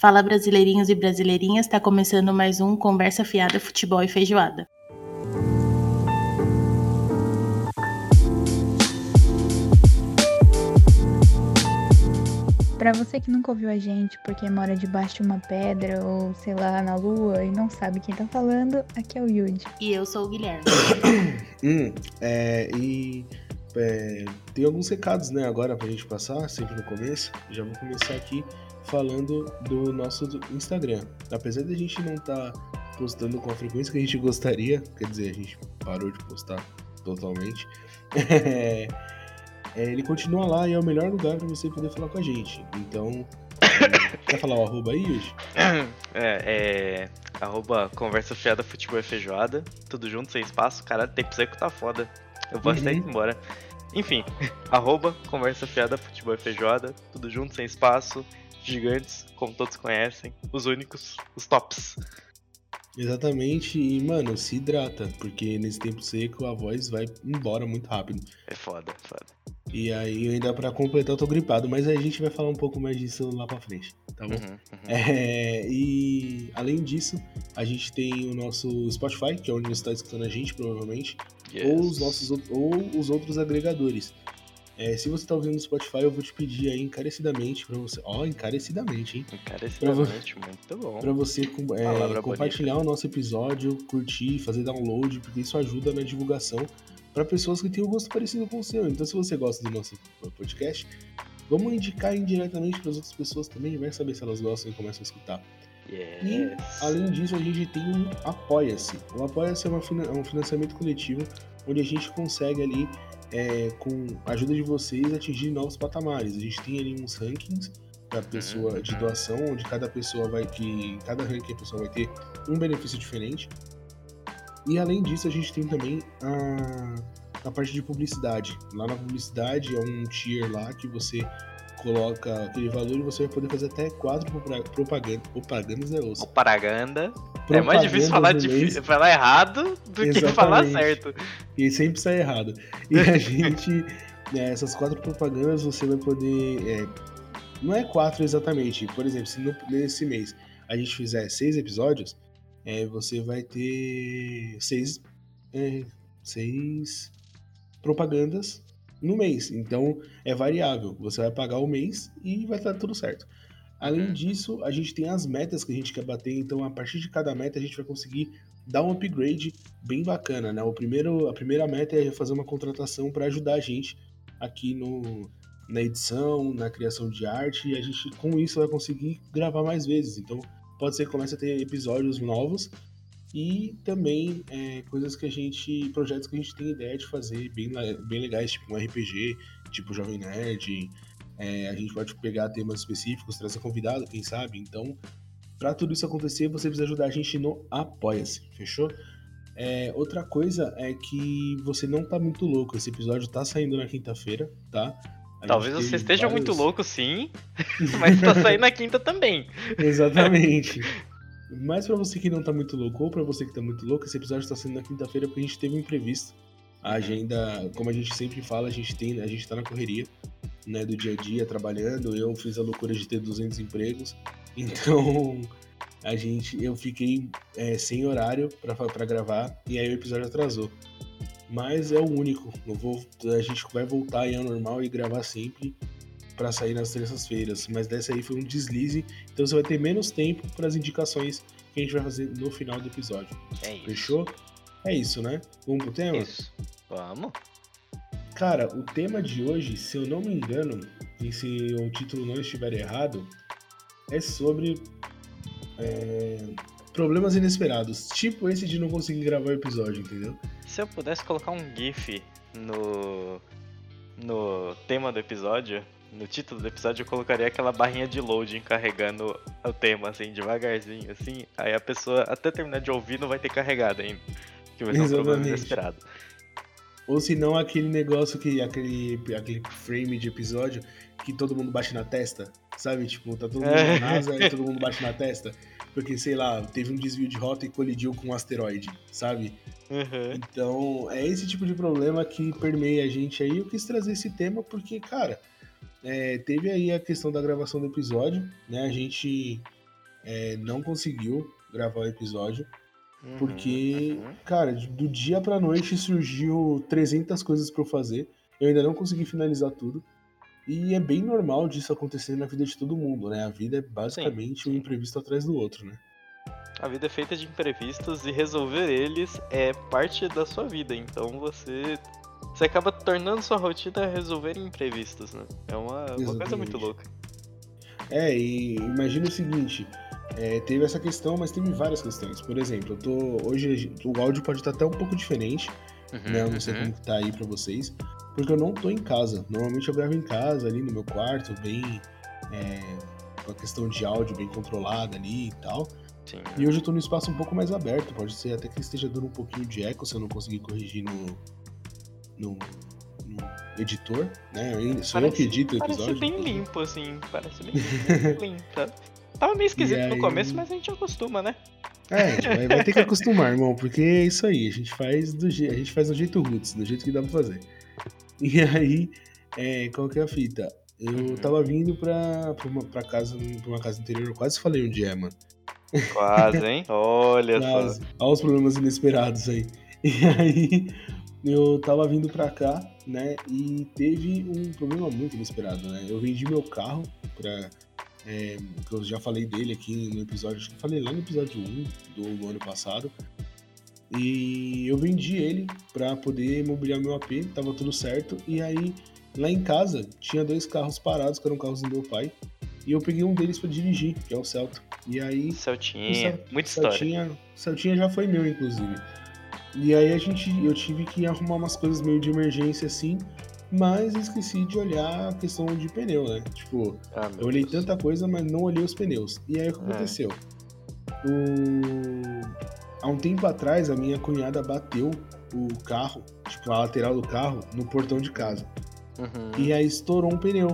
Fala brasileirinhos e brasileirinhas, está começando mais um Conversa Fiada Futebol e Feijoada. Para você que nunca ouviu a gente porque mora debaixo de uma pedra ou sei lá na lua e não sabe quem tá falando, aqui é o Yudi. E eu sou o Guilherme. hum, é, e é, tem alguns recados, né, agora pra gente passar, sempre no começo. Já vou começar aqui falando do nosso Instagram. Apesar de a gente não estar tá postando com a frequência que a gente gostaria, quer dizer, a gente parou de postar totalmente. É, é, ele continua lá e é o melhor lugar para você poder falar com a gente. Então, é, quer falar o arroba aí, hoje? É, é. Arroba conversa fiada futebol e feijoada. Tudo junto, sem espaço. Caralho, tempo seco tá foda. Eu vou uhum. até ir embora. Enfim, arroba conversa fiada futebol e feijoada. Tudo junto, sem espaço. Gigantes, como todos conhecem. Os únicos, os tops. Exatamente, e mano, se hidrata, porque nesse tempo seco a voz vai embora muito rápido. É foda, foda. E aí, ainda para completar, eu tô gripado, mas a gente vai falar um pouco mais disso lá pra frente, tá bom? Uhum, uhum. É, e além disso, a gente tem o nosso Spotify, que é onde você tá escutando a gente, provavelmente, yes. ou, os nossos, ou os outros agregadores. É, se você tá ouvindo no Spotify, eu vou te pedir aí encarecidamente pra você. Ó, oh, encarecidamente, hein? Encarecidamente, pra, muito bom. Pra você é, compartilhar bonita. o nosso episódio, curtir, fazer download, porque isso ajuda na divulgação para pessoas que têm um gosto parecido com o seu. Então, se você gosta do nosso podcast, vamos indicar indiretamente para as outras pessoas também, vai saber se elas gostam e começam a escutar. Yes. E, além disso, a gente tem um Apoia-se. O Apoia-se é, é um financiamento coletivo onde a gente consegue ali, é, com a ajuda de vocês, atingir novos patamares. A gente tem ali uns rankings para pessoa uhum. de doação, onde cada pessoa vai que cada ranking a pessoa vai ter um benefício diferente. E além disso, a gente tem também a, a parte de publicidade. Lá na publicidade é um tier lá que você coloca aquele valor e você vai poder fazer até quatro propaganda, propagandas é osso. Propaganda. É mais difícil falar, difícil, falar errado do Exatamente. que falar certo. E sempre sai errado. E a gente, né, essas quatro propagandas você vai poder. É, não é quatro exatamente. Por exemplo, se no, nesse mês a gente fizer seis episódios, é, você vai ter seis, é, seis propagandas no mês. Então é variável. Você vai pagar o mês e vai estar tudo certo. Além uhum. disso, a gente tem as metas que a gente quer bater. Então, a partir de cada meta, a gente vai conseguir dar um upgrade bem bacana. Né? O primeiro, a primeira meta é fazer uma contratação para ajudar a gente aqui no, na edição, na criação de arte. E a gente, com isso, vai conseguir gravar mais vezes. Então, pode ser que comece a ter episódios novos e também é, coisas que a gente, projetos que a gente tem ideia de fazer bem, bem legais, tipo um RPG, tipo Jovem Nerd. É, a gente pode pegar temas específicos, trazer convidado, quem sabe. Então, para tudo isso acontecer, você precisa ajudar a gente no Apoia-se, fechou? É, outra coisa é que você não tá muito louco. Esse episódio tá saindo na quinta-feira, tá? A Talvez você esteja vários... muito louco, sim, mas tá saindo na quinta também. Exatamente. Mas para você que não tá muito louco, ou para você que tá muito louco, esse episódio tá saindo na quinta-feira porque a gente teve um imprevisto. A agenda, como a gente sempre fala, a gente tem, a gente tá na correria, né, do dia a dia, trabalhando. Eu fiz a loucura de ter 200 empregos. Então, a gente, eu fiquei é, sem horário para gravar e aí o episódio atrasou mas é o único. Vou, a gente vai voltar aí ao normal e gravar sempre para sair nas terças-feiras. Mas dessa aí foi um deslize, então você vai ter menos tempo para as indicações que a gente vai fazer no final do episódio. É isso. Fechou? É isso, né? Vamos pro tema? Isso. Vamos. Cara, o tema de hoje, se eu não me engano, e se o título não estiver errado, é sobre é, problemas inesperados. Tipo esse de não conseguir gravar o episódio, entendeu? Se eu pudesse colocar um GIF no. no tema do episódio, no título do episódio, eu colocaria aquela barrinha de loading carregando o tema, assim, devagarzinho, assim. Aí a pessoa, até terminar de ouvir, não vai ter carregado ainda. Que vai ser Exatamente. um problema inesperado. Ou se não, aquele negócio que. Aquele, aquele frame de episódio que todo mundo bate na testa. Sabe? Tipo, tá todo mundo na NASA e todo mundo bate na testa porque, sei lá, teve um desvio de rota e colidiu com um asteroide, sabe? Uhum. Então, é esse tipo de problema que permeia a gente aí. Eu quis trazer esse tema porque, cara, é, teve aí a questão da gravação do episódio, né? A gente é, não conseguiu gravar o episódio. Uhum, Porque, uhum. cara, do dia pra noite surgiu 300 coisas pra eu fazer. Eu ainda não consegui finalizar tudo. E é bem normal disso acontecer na vida de todo mundo, né? A vida é basicamente um sim. imprevisto atrás do outro, né? A vida é feita de imprevistos e resolver eles é parte da sua vida. Então você. Você acaba tornando sua rotina resolver imprevistos, né? É uma, uma coisa muito louca. É, e imagina o seguinte: é, teve essa questão, mas teve várias questões. Por exemplo, eu tô. Hoje o áudio pode estar até um pouco diferente, Uhum, né? Eu não sei uhum. como que tá aí pra vocês. Porque eu não tô em casa. Normalmente eu gravo em casa, ali no meu quarto, bem. é, com a questão de áudio bem controlada ali e tal. Sim. E hoje eu tô num espaço um pouco mais aberto. Pode ser até que esteja dando um pouquinho de eco se eu não conseguir corrigir no. No, no editor, né? Eu Sou eu que edito o parece episódio. bem limpo, assim. Parece bem limpo? Tava meio esquisito E no aí- começo, mas a gente acostuma, né? É, vai, vai ter que acostumar, irmão, porque é isso aí, a gente faz do jeito, a gente faz do jeito roots, do jeito que dá pra fazer. E aí, é, qual que é a fita? Eu Uhum. tava vindo pra, pra, uma, pra casa, pra uma casa interior, eu quase falei onde é, mano. Quase, hein? Olha só. Quase. Olha os problemas inesperados aí. E aí, eu tava vindo pra cá, né, e teve um problema muito inesperado, né? Eu vendi meu carro pra... é, que eu já falei dele aqui no episódio, acho que falei lá no episódio 1 do, ano passado. E eu vendi ele pra poder mobiliar meu AP, tava tudo certo. E aí, lá em casa, tinha dois carros parados, que eram carros do meu pai. E eu peguei um deles pra dirigir, que é o Celta. E aí, Celtinha, muita história. Celtinha, Celtinha já foi meu, inclusive. E aí a gente, eu tive que arrumar umas coisas meio de emergência assim, mas esqueci de olhar a questão de pneu, né? Tipo, Ah, eu olhei Deus. tanta coisa, mas não olhei os pneus. E aí o que É. aconteceu? O- Há um tempo atrás, a minha cunhada bateu o carro, tipo, a lateral do carro, no portão de casa. Uhum. E aí estourou um pneu.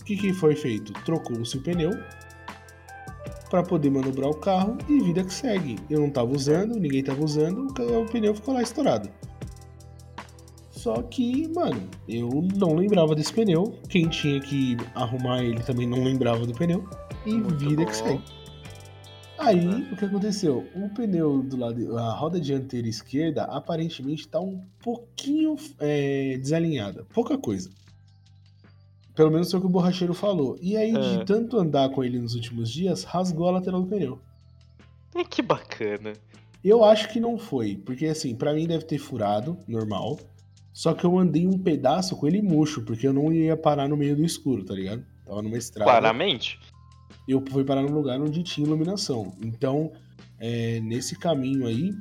O que, que foi feito? Trocou-se o pneu para poder manobrar o carro e vida que segue. Eu não tava usando, ninguém tava usando, o pneu ficou lá estourado. Só que, mano, eu não lembrava desse pneu. Quem tinha que arrumar ele também não lembrava do pneu. E Muito vida que bom. segue. Aí, o que aconteceu? O pneu do lado, a roda dianteira esquerda, aparentemente tá um pouquinho é, desalinhada. Pouca coisa. Pelo menos foi o que o borracheiro falou. E aí, É. de tanto andar com ele nos últimos dias, rasgou a lateral do pneu. Ai, Que bacana. Eu acho que não foi, porque assim, pra mim deve ter furado, normal. Só que eu andei um pedaço com ele murcho, porque eu não ia parar no meio do escuro, tá ligado? Tava numa estrada. Claramente. eu fui parar num lugar onde tinha iluminação. Então, é, nesse caminho aí,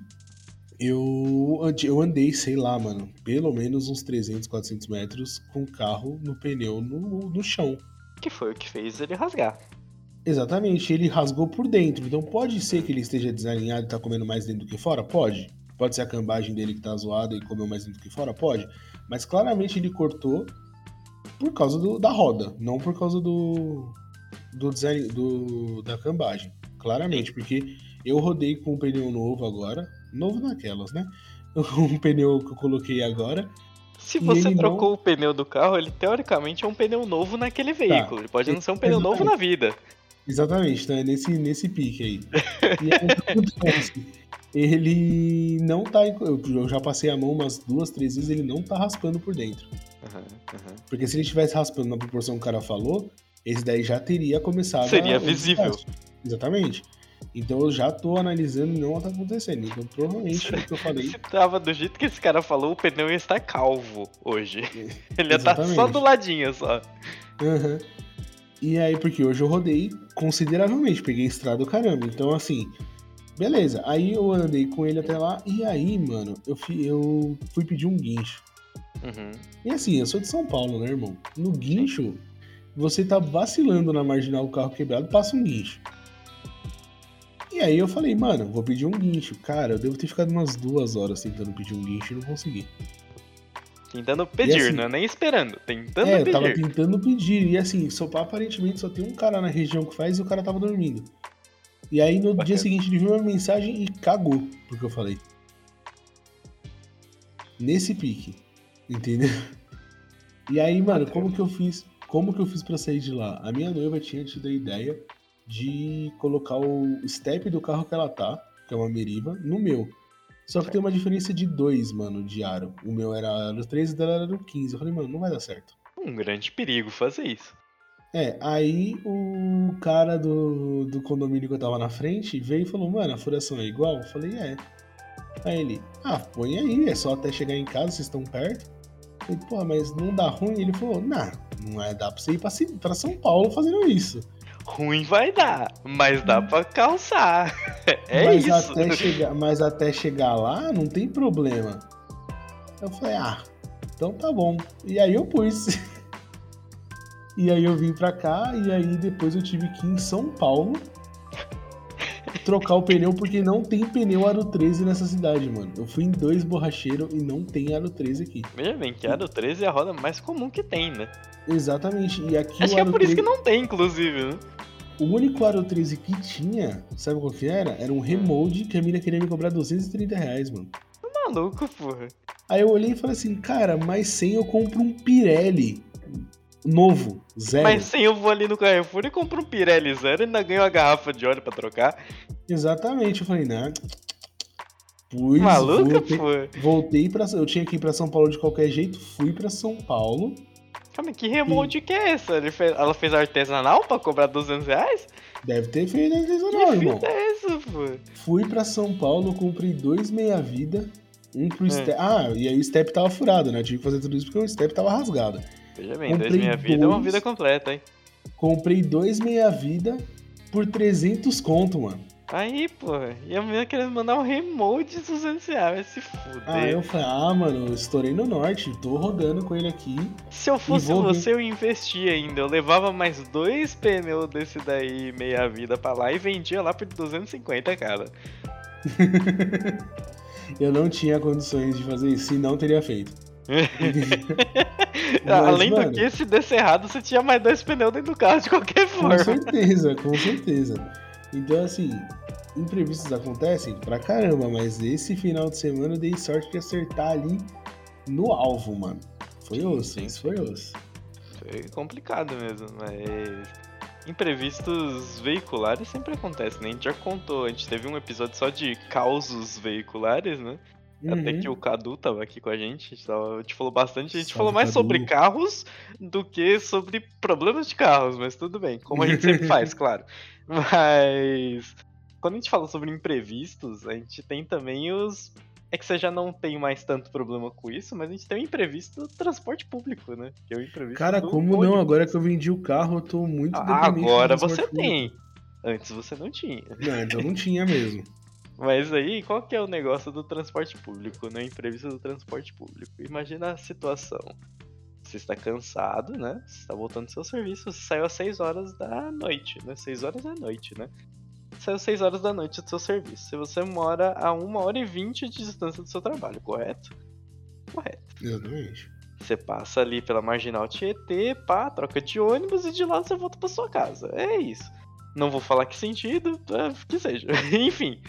eu, eu andei, sei lá, mano, pelo menos uns 300, 400 metros com o carro no pneu no, no chão. Que foi o que fez ele rasgar. Exatamente, ele rasgou por dentro. Então pode ser que ele esteja desalinhado e tá comendo mais dentro do que fora? Pode. Pode ser a cambagem dele que tá zoada e comeu mais dentro do que fora? Pode. Mas claramente ele cortou por causa do- da roda, não por causa do, do design do, da cambagem. Claramente, porque eu rodei com um pneu novo agora, novo naquelas, né? Um pneu que eu coloquei agora. Se você trocou o pneu do carro, ele teoricamente é um pneu novo naquele veículo. ele pode não ser um pneu novo Exatamente. na vida. Exatamente, então é nesse, nesse pique aí. E aí? Ele não tá. Eu já passei a mão umas duas, três vezes, ele não tá raspando por dentro. Uhum, uhum. Porque se ele estivesse raspando na proporção que o cara falou, esse daí já teria começado. Seria a- visível. Exatamente. Então eu já tô analisando e não tá acontecendo. Então provavelmente o que eu falei. Se tava do jeito que esse cara falou, o pneu ia estar calvo hoje. Ele ia estar só Exatamente. do ladinho, só. Aham. E aí, porque hoje eu rodei consideravelmente, peguei estrada do caramba. Então, assim, beleza. Aí eu andei com ele até lá, e aí, mano, eu fui, eu fui pedir um guincho. Uhum. E assim, eu sou de São Paulo, né, irmão? No guincho, você tá vacilando na marginal, o carro quebrado, passa um guincho. E aí eu falei, mano, vou pedir um guincho. Cara, eu devo ter ficado umas duas horas tentando pedir um guincho e não consegui. Tentando pedir, assim- não é nem esperando. Tentando É, eu pedir. tava tentando pedir. E assim, só, aparentemente só tem um cara na região que faz e o cara tava dormindo. E aí no Bacana. dia seguinte ele viu uma mensagem e cagou, porque eu falei. Nesse pique. Entendeu? E aí, mano, como que eu fiz? Como que eu fiz pra sair de lá? A minha noiva tinha tido a ideia de colocar o step do carro que ela tá, que é uma Meriva, no meu. Só que tem uma diferença de 2, mano, de aro. O meu era aro 13 e dela era aro 15. Eu falei, mano, não vai dar certo. Um grande perigo fazer isso. É, aí o cara do, do condomínio que eu tava na frente veio e falou, mano, a furação é igual? Eu falei, é. Aí ele, ah, põe aí, é só até chegar em casa, vocês estão perto. Eu falei, pô, mas não dá ruim? Ele falou, nah, não é, dá pra você ir pra, pra São Paulo fazendo isso. Ruim vai dar, mas dá pra calçar. É mas, isso. Até chegar, mas até chegar lá, não tem problema. Eu falei, ah, então tá bom. E aí eu pus. E aí eu vim pra cá, e aí depois eu tive que ir em São Paulo trocar o pneu, porque não tem pneu aro 13 nessa cidade, mano. Eu fui em dois borracheiros e não tem aro 13 aqui. Veja bem, que Aro 13 é a roda mais comum que tem, né? Exatamente. E aqui Acho que é por isso 13 que não tem, inclusive, né? O único aro 13 que tinha, sabe qual que era? Era um remold que a mina queria me cobrar 230 reais, mano. Maluco, porra. Aí eu olhei e falei assim, cara, mas sem eu compro um Pirelli novo, zero. Mas sem eu vou ali no Carrefour e compro um Pirelli zero e ainda ganho uma garrafa de óleo pra trocar. Exatamente, eu falei, né? Pus, Maluca, voltei, porra. voltei pra. Eu tinha que ir pra São Paulo de qualquer jeito, fui pra São Paulo. Calma, que remote que é essa? Fez- ela fez artesanal pra cobrar 200 reais? Deve ter feito Que artesanal, irmão. fita é essa, pô? Fui pra São Paulo, comprei dois meia-vida, um pro É. step. Ah, e aí o step tava furado, né? Eu tive que fazer tudo isso porque o step tava rasgado. Veja bem, Comprei dois minha vida é uma dois. vida completa, hein? Comprei dois meia-vida por 300 conto, mano. Aí, porra, e a menina querendo mandar um remote de 200 reais, vai se fuder. Ah, eu falei, ah, mano, eu estourei no norte, tô rodando com ele aqui. Se eu fosse você, eu investia ainda. Eu levava mais dois pneus desse daí, meia vida pra lá, e vendia lá por 250, cara. Eu não tinha condições de fazer isso, senão teria feito. Mas, Além mano, do que, se desse errado, você tinha mais dois pneus dentro do carro de qualquer Com forma. certeza, com certeza. Então, assim, imprevistos acontecem pra caramba, mas esse final de semana eu dei sorte de acertar ali no alvo, mano. Foi osso, Sim, isso foi osso. Foi complicado mesmo, mas. Imprevistos veiculares sempre acontecem, né? A gente já contou, a gente teve um episódio só de causos veiculares, né? Até Uhum. que o Cadu tava aqui com a gente, a gente, tava- a gente falou bastante, a gente Salve, falou mais Cadu. sobre carros do que sobre problemas de carros, mas tudo bem, como a gente sempre faz, claro. Mas quando a gente fala sobre imprevistos, a gente tem também os. É que você já não tem mais tanto problema com isso, mas a gente tem o imprevisto do transporte público, né? Que é o imprevisto Cara, como não? Agora que eu vendi o carro, eu tô muito Ah, Agora você público. tem. Antes você não tinha. Não, então não tinha mesmo. Mas aí, qual que é o negócio do transporte público, né? Imprevisto do transporte público. Imagina a situação. Você está cansado, né? Você está voltando do seu serviço, você saiu às 6 horas da noite, né? 6 horas da noite, né? Saiu às 6 horas da noite do seu serviço. Se você mora a 1 hora e 20 de distância do seu trabalho, correto? Correto. Exatamente. Você passa ali pela Marginal Tietê, pá, troca de ônibus e de lá você volta pra sua casa. É isso. Não vou falar que sentido, é, que seja. Enfim,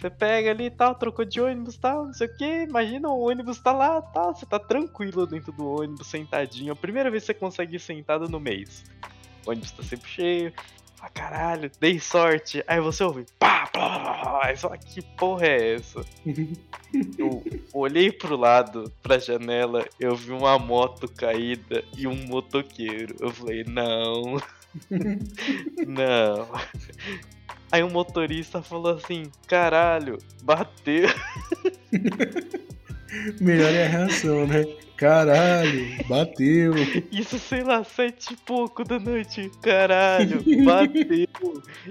você pega ali e tal, trocou de ônibus e tal, não sei o que. Imagina o ônibus tá lá, tal, você tá tranquilo dentro do ônibus, sentadinho. A primeira vez que você consegue ir sentado no mês. O ônibus tá sempre cheio. Fala, caralho, dei sorte. Aí você ouve, pá, pá, pá, fala, que porra é essa? Eu olhei pro lado, pra janela, eu vi uma moto caída e um motoqueiro. Eu falei, não. não. Aí o motorista falou assim, caralho, bateu. Melhor é a reação, né? Caralho, bateu. Isso, sei lá, sete e pouco da noite. Caralho, bateu.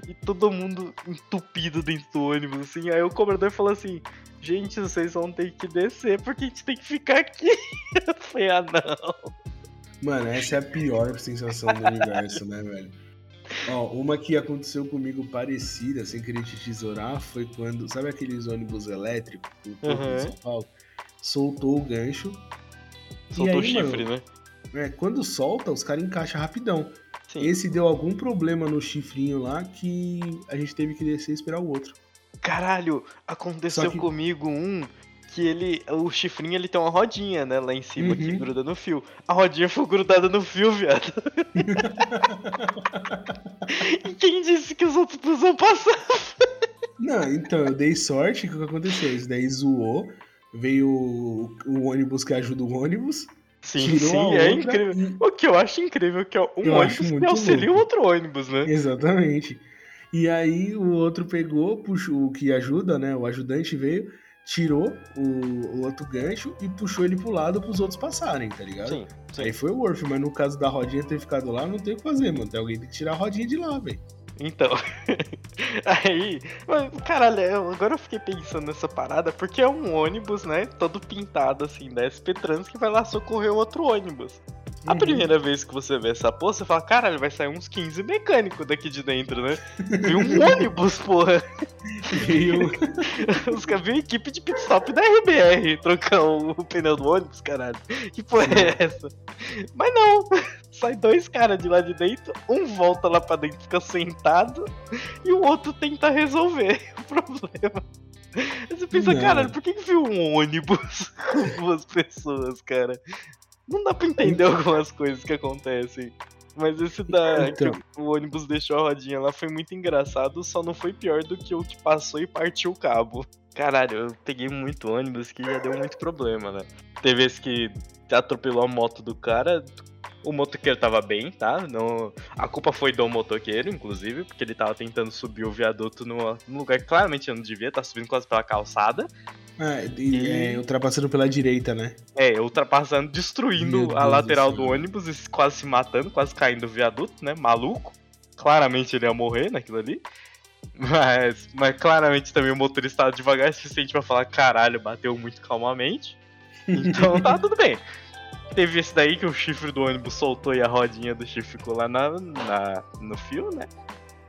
E todo mundo entupido dentro do ônibus, assim. Aí o cobrador falou assim: Gente, vocês vão ter que descer porque a gente tem que ficar aqui. Eu falei: Ah, não. Mano, essa é a pior sensação do universo, né, velho? Ó, uma que aconteceu comigo parecida, sem querer te tesourar, foi quando. Sabe aqueles ônibus elétricos do Uhum. de São Paulo? Soltou o gancho. Soltou o aí, chifre, mano, né? É, quando solta, os caras encaixam rapidão. Sim. Esse deu algum problema no chifrinho lá que a gente teve que descer e esperar o outro. Caralho, aconteceu que- comigo um. Que ele. O chifrinho ele tem uma rodinha, né? Lá em cima que Uhum. gruda no fio. A rodinha foi grudada no fio, viado. e quem disse que os outros busão passavam? Não, então, eu dei sorte que o que aconteceu? Isso daí zoou, veio o, o ônibus que ajuda o ônibus, Sim, sim, é incrível. O que eu acho incrível é que é um Eu ônibus que auxilia o outro ônibus, né? Exatamente. E aí o outro pegou, puxou o que ajuda, né? O ajudante veio, tirou o, o outro gancho e puxou ele pro lado pros outros passarem, tá ligado? Sim, sim. Aí foi o Worth, mas no caso da rodinha ter ficado lá, não tem o que fazer, mano. Tem alguém que tirar a rodinha de lá, velho. Então, aí, mas, caralho, agora eu fiquei pensando nessa parada, porque é um ônibus, né, todo pintado assim, da SP Trans, que vai lá socorrer o outro ônibus. A Uhum. primeira vez que você vê essa porra, você fala, caralho, vai sair uns 15 mecânicos daqui de dentro, né? Viu um ônibus, porra! Veio, Os caras viram equipe de pit stop da RBR trocar o, o pneu do ônibus, caralho. Que porra é essa? Mas não! Sai dois caras de lá de dentro, um volta lá pra dentro, fica sentado, e o outro tenta resolver o problema. Aí você pensa, Não. caralho, por que, que viu um ônibus com duas pessoas, cara? Não dá pra entender algumas coisas que acontecem. Mas esse da Então. que o ônibus deixou a rodinha lá foi muito engraçado, só não foi pior do que o que passou e partiu o cabo. Caralho, eu peguei muito ônibus que já deu muito problema, né? Teve esse que atropelou a moto do cara. O motoqueiro tava bem, tá? Não... A culpa foi do motoqueiro, inclusive, porque ele tava tentando subir o viaduto numa- num lugar que claramente não devia, tá subindo quase pela calçada. ah, e, E- é, ultrapassando pela direita, né? É, ultrapassando, destruindo a do lateral céu. do ônibus e quase se matando, quase caindo do viaduto, né? Maluco. Claramente ele ia morrer naquilo ali. Mas, mas claramente também o motorista estava devagar o suficiente pra falar: caralho, bateu muito calmamente. Então tá tudo bem. Teve esse daí que o chifre do ônibus soltou e a rodinha do chifre ficou lá na, na- no fio, né?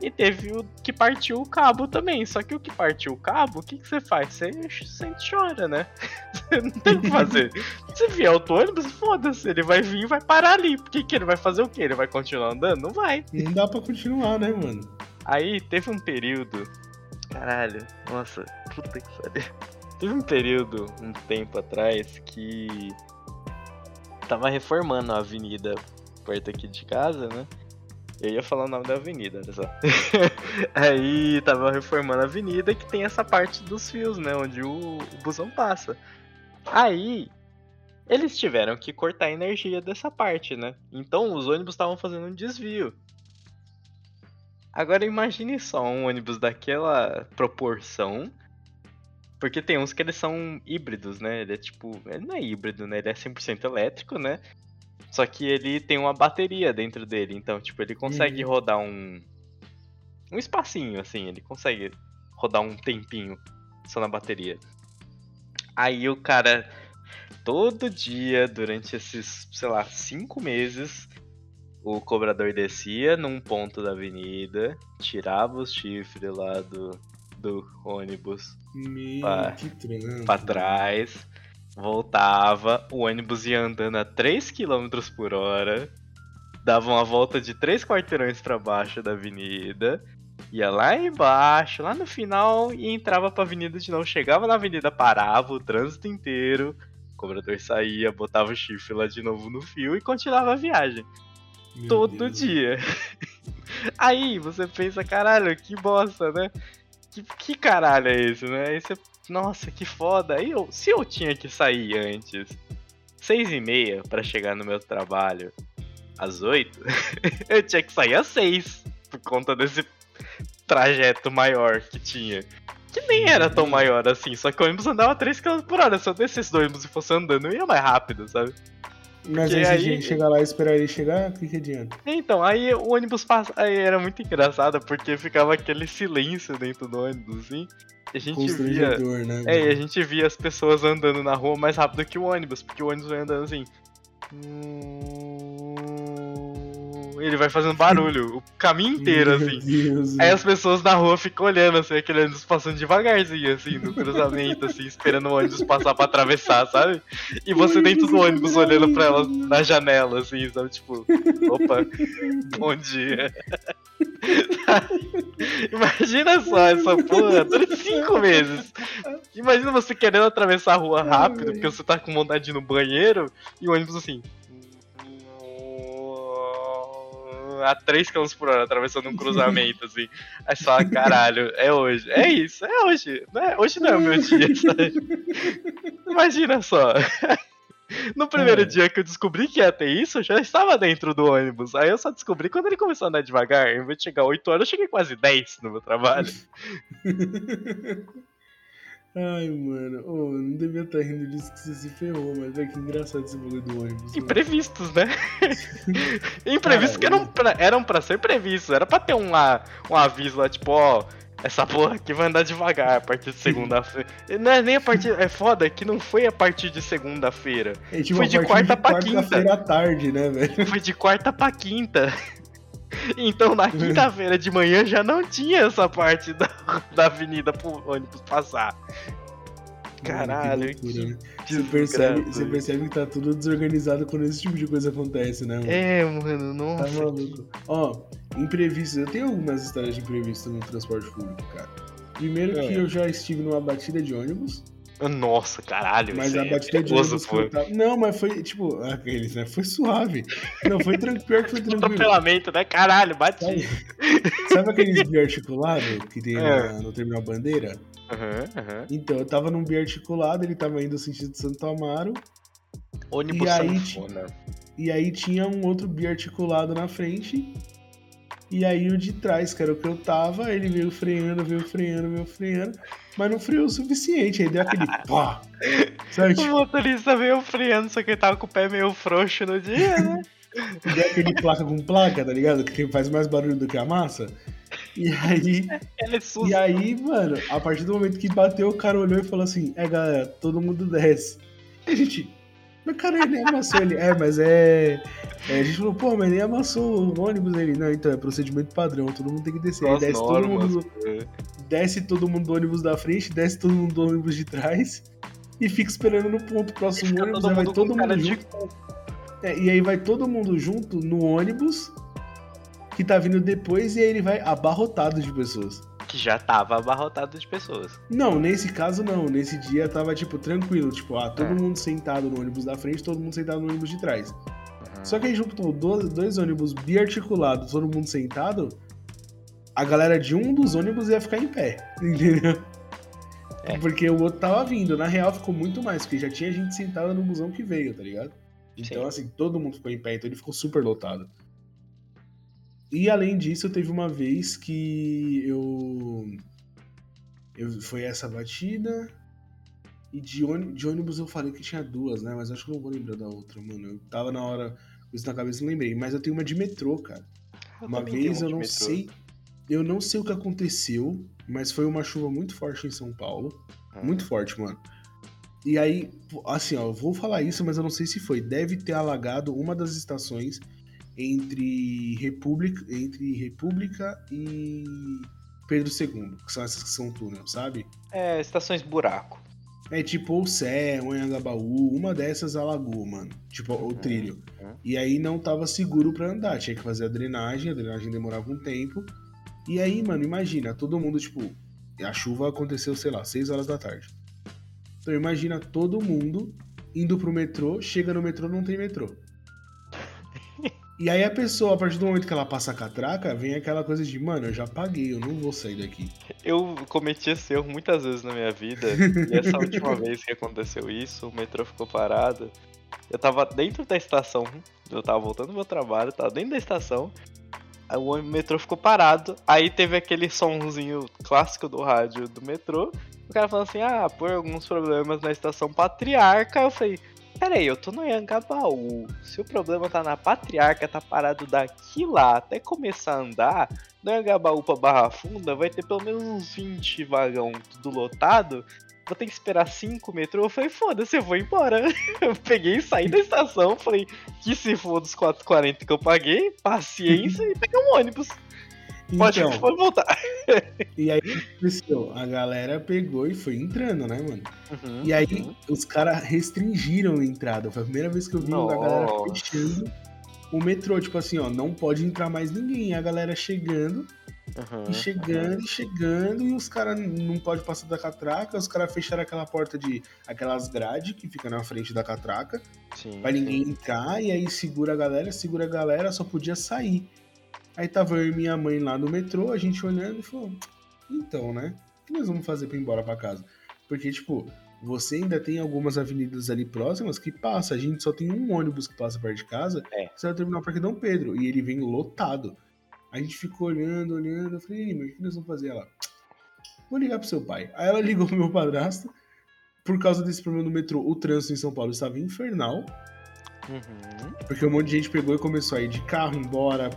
E teve o que partiu o cabo também. Só que o que partiu o cabo, o que, que você faz? Você sente e chora, né? Você não tem o que fazer. Se vier outro ônibus, foda-se, ele vai vir e vai parar ali. Por que, que ele vai fazer o quê? Ele vai continuar andando? Não vai. Não dá pra continuar, né, mano? Aí teve um período. Caralho, nossa, puta que pariu. Teve um período, um tempo atrás, que tava reformando a avenida perto aqui de casa, né? Eu ia falar o nome da avenida, olha só. Aí tava reformando a avenida que tem essa parte dos fios, né? Onde o, o busão passa. Aí eles tiveram que cortar a energia dessa parte, né? Então os ônibus estavam fazendo um desvio. Agora imagine só um ônibus daquela proporção. Porque tem uns que eles são híbridos, né? Ele é tipo. Ele não é híbrido, né? Ele é 100% elétrico, né? Só que ele tem uma bateria dentro dele. Então, tipo, ele consegue Uhum. rodar um. Um espacinho, assim. Ele consegue rodar um tempinho só na bateria. Aí o cara. Todo dia, durante esses, sei lá, cinco meses, o cobrador descia num ponto da avenida, tirava os chifres lá do, do ônibus Meu, Pá, que pra trás, voltava, o ônibus ia andando a 3 km por hora, dava uma volta de 3 quarteirões pra baixo da avenida, ia lá embaixo, lá no final, e entrava pra avenida de novo. Chegava na avenida, parava o trânsito inteiro, o cobrador saía, botava o chifre lá de novo no fio e continuava a viagem Meu todo Deus. dia. Aí você pensa, caralho, que bosta, né? Que, que caralho é esse, né? Aí você, nossa, que foda. Aí eu, se eu tinha que sair antes, seis e meia pra chegar no meu trabalho às oito, eu tinha que sair às seis por conta desse trajeto maior que tinha. Que nem era tão maior assim, só que o ônibus andava 3 km por hora. Se eu descesse do ônibus e fosse andando, eu ia mais rápido, sabe? Mas aí, tinha que chegar lá e esperar ele chegar, o que, que adianta? Então, aí o ônibus passa. Aí era muito engraçado, porque ficava aquele silêncio dentro do ônibus, assim. E a gente via. Né? É, e a gente via as pessoas andando na rua mais rápido que o ônibus, porque o ônibus vai andando assim. Ele vai fazendo barulho o caminho inteiro, assim. Deus, Aí as pessoas na rua ficam olhando, assim, aquele ônibus passando devagarzinho, assim, no cruzamento, assim, esperando o ônibus passar pra atravessar, sabe? E você dentro do ônibus olhando pra ela na janela, assim, sabe? Tipo, opa, bom dia. Imagina só essa porra, durante cinco meses. Imagina você querendo atravessar a rua rápido, porque você tá com vontade de ir no banheiro, e o ônibus assim. A 3 km por hora, atravessando um cruzamento, assim. Aí você fala, caralho, é hoje. É isso, é hoje. Não é, hoje não é o meu dia, sabe? Imagina só. No primeiro É. dia que eu descobri que ia ter isso, eu já estava dentro do ônibus. Aí eu só descobri quando ele começou a andar devagar. Em vez de chegar 8 horas, eu cheguei quase 10 no meu trabalho. Ai, mano. Eu não devia estar rindo disso que você se ferrou, mas velho, que engraçado esse bagulho do ônibus. mano. Imprevistos, né? Imprevistos que eram pra, eram pra ser previstos. Era pra ter um, lá, um aviso lá, tipo, ó. Essa porra aqui vai andar devagar a partir de segunda-feira. Não é nem a partir. É foda que não foi a partir de segunda-feira. É, tipo, Foi de quarta pra quarta-feira à tarde, né, velho? Foi de quarta pra quinta. Então na quinta-feira de manhã já não tinha essa parte da, da avenida pro ônibus passar. Caralho, Que que Você percebe, você percebe que tá tudo desorganizado quando esse tipo de coisa acontece, né, mano? É, mano, Tá nossa. maluco. Ó, imprevistos. Eu tenho algumas histórias de imprevistos no transporte público, cara. Primeiro que É. eu já estive numa batida de ônibus, Nossa, caralho. mas a é batida de perigoso, ônibus tava... Não, mas foi, tipo, aqueles, né? Foi suave. Não, foi tranquilo, pior que foi tranquilo. Atropelamento, né? Caralho, bati. Sabe, sabe aqueles biarticulados que tem É. no Terminal Bandeira? Aham, aham. Então, eu tava num biarticulado, ele tava indo no sentido de Santo Amaro, Ônibus E aí, sanfona. e aí tinha um outro biarticulado na frente, e aí o de trás, que era o que eu tava, ele veio freando, veio freando, veio freando, mas não freou o suficiente, aí deu aquele pá, sabe, O tipo, motorista veio freando, só que ele tava com o pé meio frouxo no dia, né? deu aquele placa com placa, tá ligado? Que faz mais barulho do que a massa. E aí, é e aí, mano, a partir do momento que bateu, o cara olhou e falou assim: É, galera, todo mundo desce. E a gente, mas cara, ele nem amassou ele. É, mas é. é, a gente falou, pô, mas nem amassou o ônibus ele. Não, então é procedimento padrão, todo mundo tem que descer. Aí desce todo normas. mundo. Desce todo mundo do ônibus da frente, desce todo mundo do ônibus de trás. E fica esperando no ponto próximo Fica ônibus, todo aí vai todo mundo cara de junto. É, e aí vai todo mundo junto no ônibus que tá vindo depois e aí ele vai abarrotado de pessoas. Que já tava abarrotado de pessoas. Não, nesse caso não. Nesse dia tava, tipo, tranquilo. Tipo, ah, todo É. mundo sentado no ônibus da frente, todo mundo sentado no ônibus de trás. Só que aí juntou dois, dois ônibus biarticulados, todo mundo sentado, a galera de um dos ônibus ia ficar em pé, entendeu? É. Porque o outro tava vindo. Na real ficou muito mais, porque já tinha gente sentada no busão que veio, tá ligado? Então, Sim. assim, todo mundo ficou em pé, então ele ficou super lotado. E além disso, teve uma vez que eu. eu foi essa batida. E de, ôni- de ônibus eu falei que tinha duas, né? Mas acho que eu não vou lembrar da outra, mano. Eu tava na hora com isso na cabeça e não lembrei. Mas eu tenho uma de metrô, cara. Uma também tenho vez eu não metrô. sei. Eu não sei o que aconteceu, mas foi uma chuva muito forte em São Paulo. Ah. Muito forte, mano. E aí, assim, ó, eu vou falar isso, mas eu não sei se foi. Deve ter alagado uma das estações entre República, entre República e Pedro II, que são essas que são túnel, sabe? É, estações buraco. É tipo ou Sé, ou Anhangabaú, uma dessas alagou, mano. Tipo, o trilho. uhum. E aí não tava seguro pra andar, tinha que fazer a drenagem, a drenagem demorava um tempo. E aí, mano, imagina, todo mundo, tipo, a chuva aconteceu, sei lá, 6 horas da tarde. Então imagina todo mundo indo pro metrô, chega no metrô, não tem metrô. E aí a pessoa, a partir do momento que ela passa a catraca, vem aquela coisa de, mano, eu já paguei, eu não vou sair daqui. Eu cometi esse erro muitas vezes na minha vida. e essa última vez que aconteceu isso, o metrô ficou parado. Eu tava dentro da estação, eu tava voltando do meu trabalho, tava dentro da estação. O metrô ficou parado. Aí teve aquele sonzinho clássico do rádio do metrô. O cara falando assim: ah, por alguns problemas na estação Patriarca. Eu falei: peraí, eu tô no Anhangabaú. Se o problema tá na Patriarca, tá parado daqui lá até começar a andar, do Anhangabaú pra Barra Funda vai ter pelo menos uns 20 vagão tudo lotado. vou ter que esperar cinco metrô. Eu falei, foda-se, eu vou embora. Eu peguei e saí da estação, falei, que se for dos 4,40 que eu paguei, paciência e peguei um ônibus. Pode, Então, pode voltar. e aí o que aconteceu? A galera pegou e foi entrando, né, mano? Uhum, E aí uhum. os caras restringiram a entrada. Foi a primeira vez que eu vi a galera fechando o metrô. Tipo assim, ó, não pode entrar mais ninguém. E a galera chegando, Uhum, e chegando, e chegando, e os caras não podem passar da catraca. Os caras fecharam aquela porta de. aquelas grades que fica na frente da catraca. Sim, Pra sim. ninguém entrar, e aí segura a galera, segura a galera, só podia sair. Aí tava eu e minha mãe lá no metrô, a gente olhando e falou: então, né? O que nós vamos fazer pra ir embora pra casa? Porque, tipo, você ainda tem algumas avenidas ali próximas que passa. A gente só tem um ônibus que passa perto de casa, É. que vai terminar o Parque Dom Pedro, e ele vem lotado. A gente ficou olhando, olhando. Eu falei: "Ih, mas o que nós vamos fazer? Ela: vou ligar pro seu pai. Aí ela ligou pro meu padrasto. Por causa desse problema no metrô, o trânsito em São Paulo estava infernal. Uhum. Porque um monte de gente pegou e começou a ir de carro embora.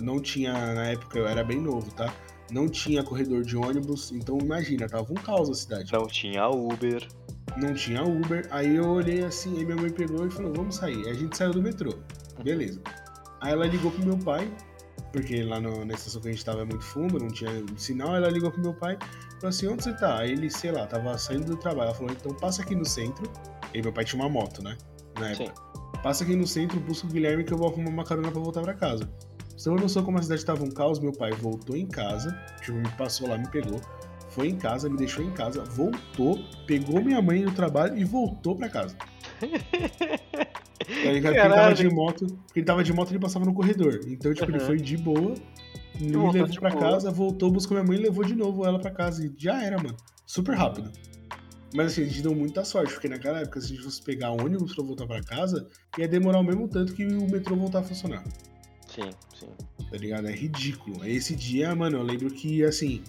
Não tinha, na época eu era bem novo, tá? Não tinha corredor de ônibus, então imagina, tava um caos a cidade. Não tinha Uber. Não tinha Uber. Aí eu olhei assim, aí minha mãe pegou e falou: vamos sair. Aí a gente saiu do metrô. Beleza. Aí ela ligou pro meu pai, porque lá no- na estação que a gente tava é muito fundo, não tinha sinal. Ela ligou pro meu pai falou assim: onde você tá? Aí ele, sei lá, tava saindo do trabalho. Ela falou: então passa aqui no centro. E meu pai tinha uma moto, né? Na época. Sim. Passa aqui no centro, busca o Guilherme que eu vou arrumar uma carona pra voltar pra casa. Você não noção como a cidade tava um caos, meu pai voltou em casa, tipo, me passou lá, me pegou, foi em casa, me deixou em casa, voltou, pegou minha mãe do trabalho e voltou pra casa. Tá ligado? Ele tava de moto, ele tava de moto e ele passava no corredor. Então, tipo, ele Uhum. foi de boa, me levou pra boa. casa, voltou, buscou minha mãe e levou de novo ela pra casa. E já era, mano. Super rápido. Mas assim, a gente deu muita sorte, porque naquela época, se a gente fosse pegar ônibus pra voltar pra casa, ia demorar o mesmo tanto que o metrô voltar a funcionar. Sim, sim. Tá ligado? É ridículo. Esse dia, mano, eu lembro que, assim,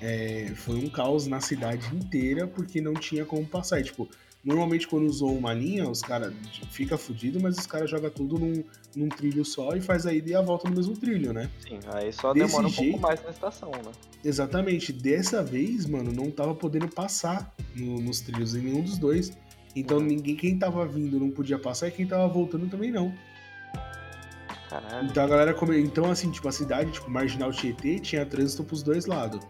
é, foi um caos na cidade inteira, porque não tinha como passar. E, tipo, normalmente quando usou uma linha, os caras fica fudido, mas os caras jogam tudo num, num trilho só e faz a ida e a volta no mesmo trilho, né? Sim, aí só Desse demora um jeito? pouco mais na estação, né? Exatamente. Dessa vez, mano, não tava podendo passar no- nos trilhos em nenhum dos dois. Então Uhum. ninguém, quem tava vindo não podia passar e quem tava voltando também não. Caralho. Então a galera come... Então, assim, tipo, a cidade, tipo, Marginal Tietê tinha trânsito pros dois lados.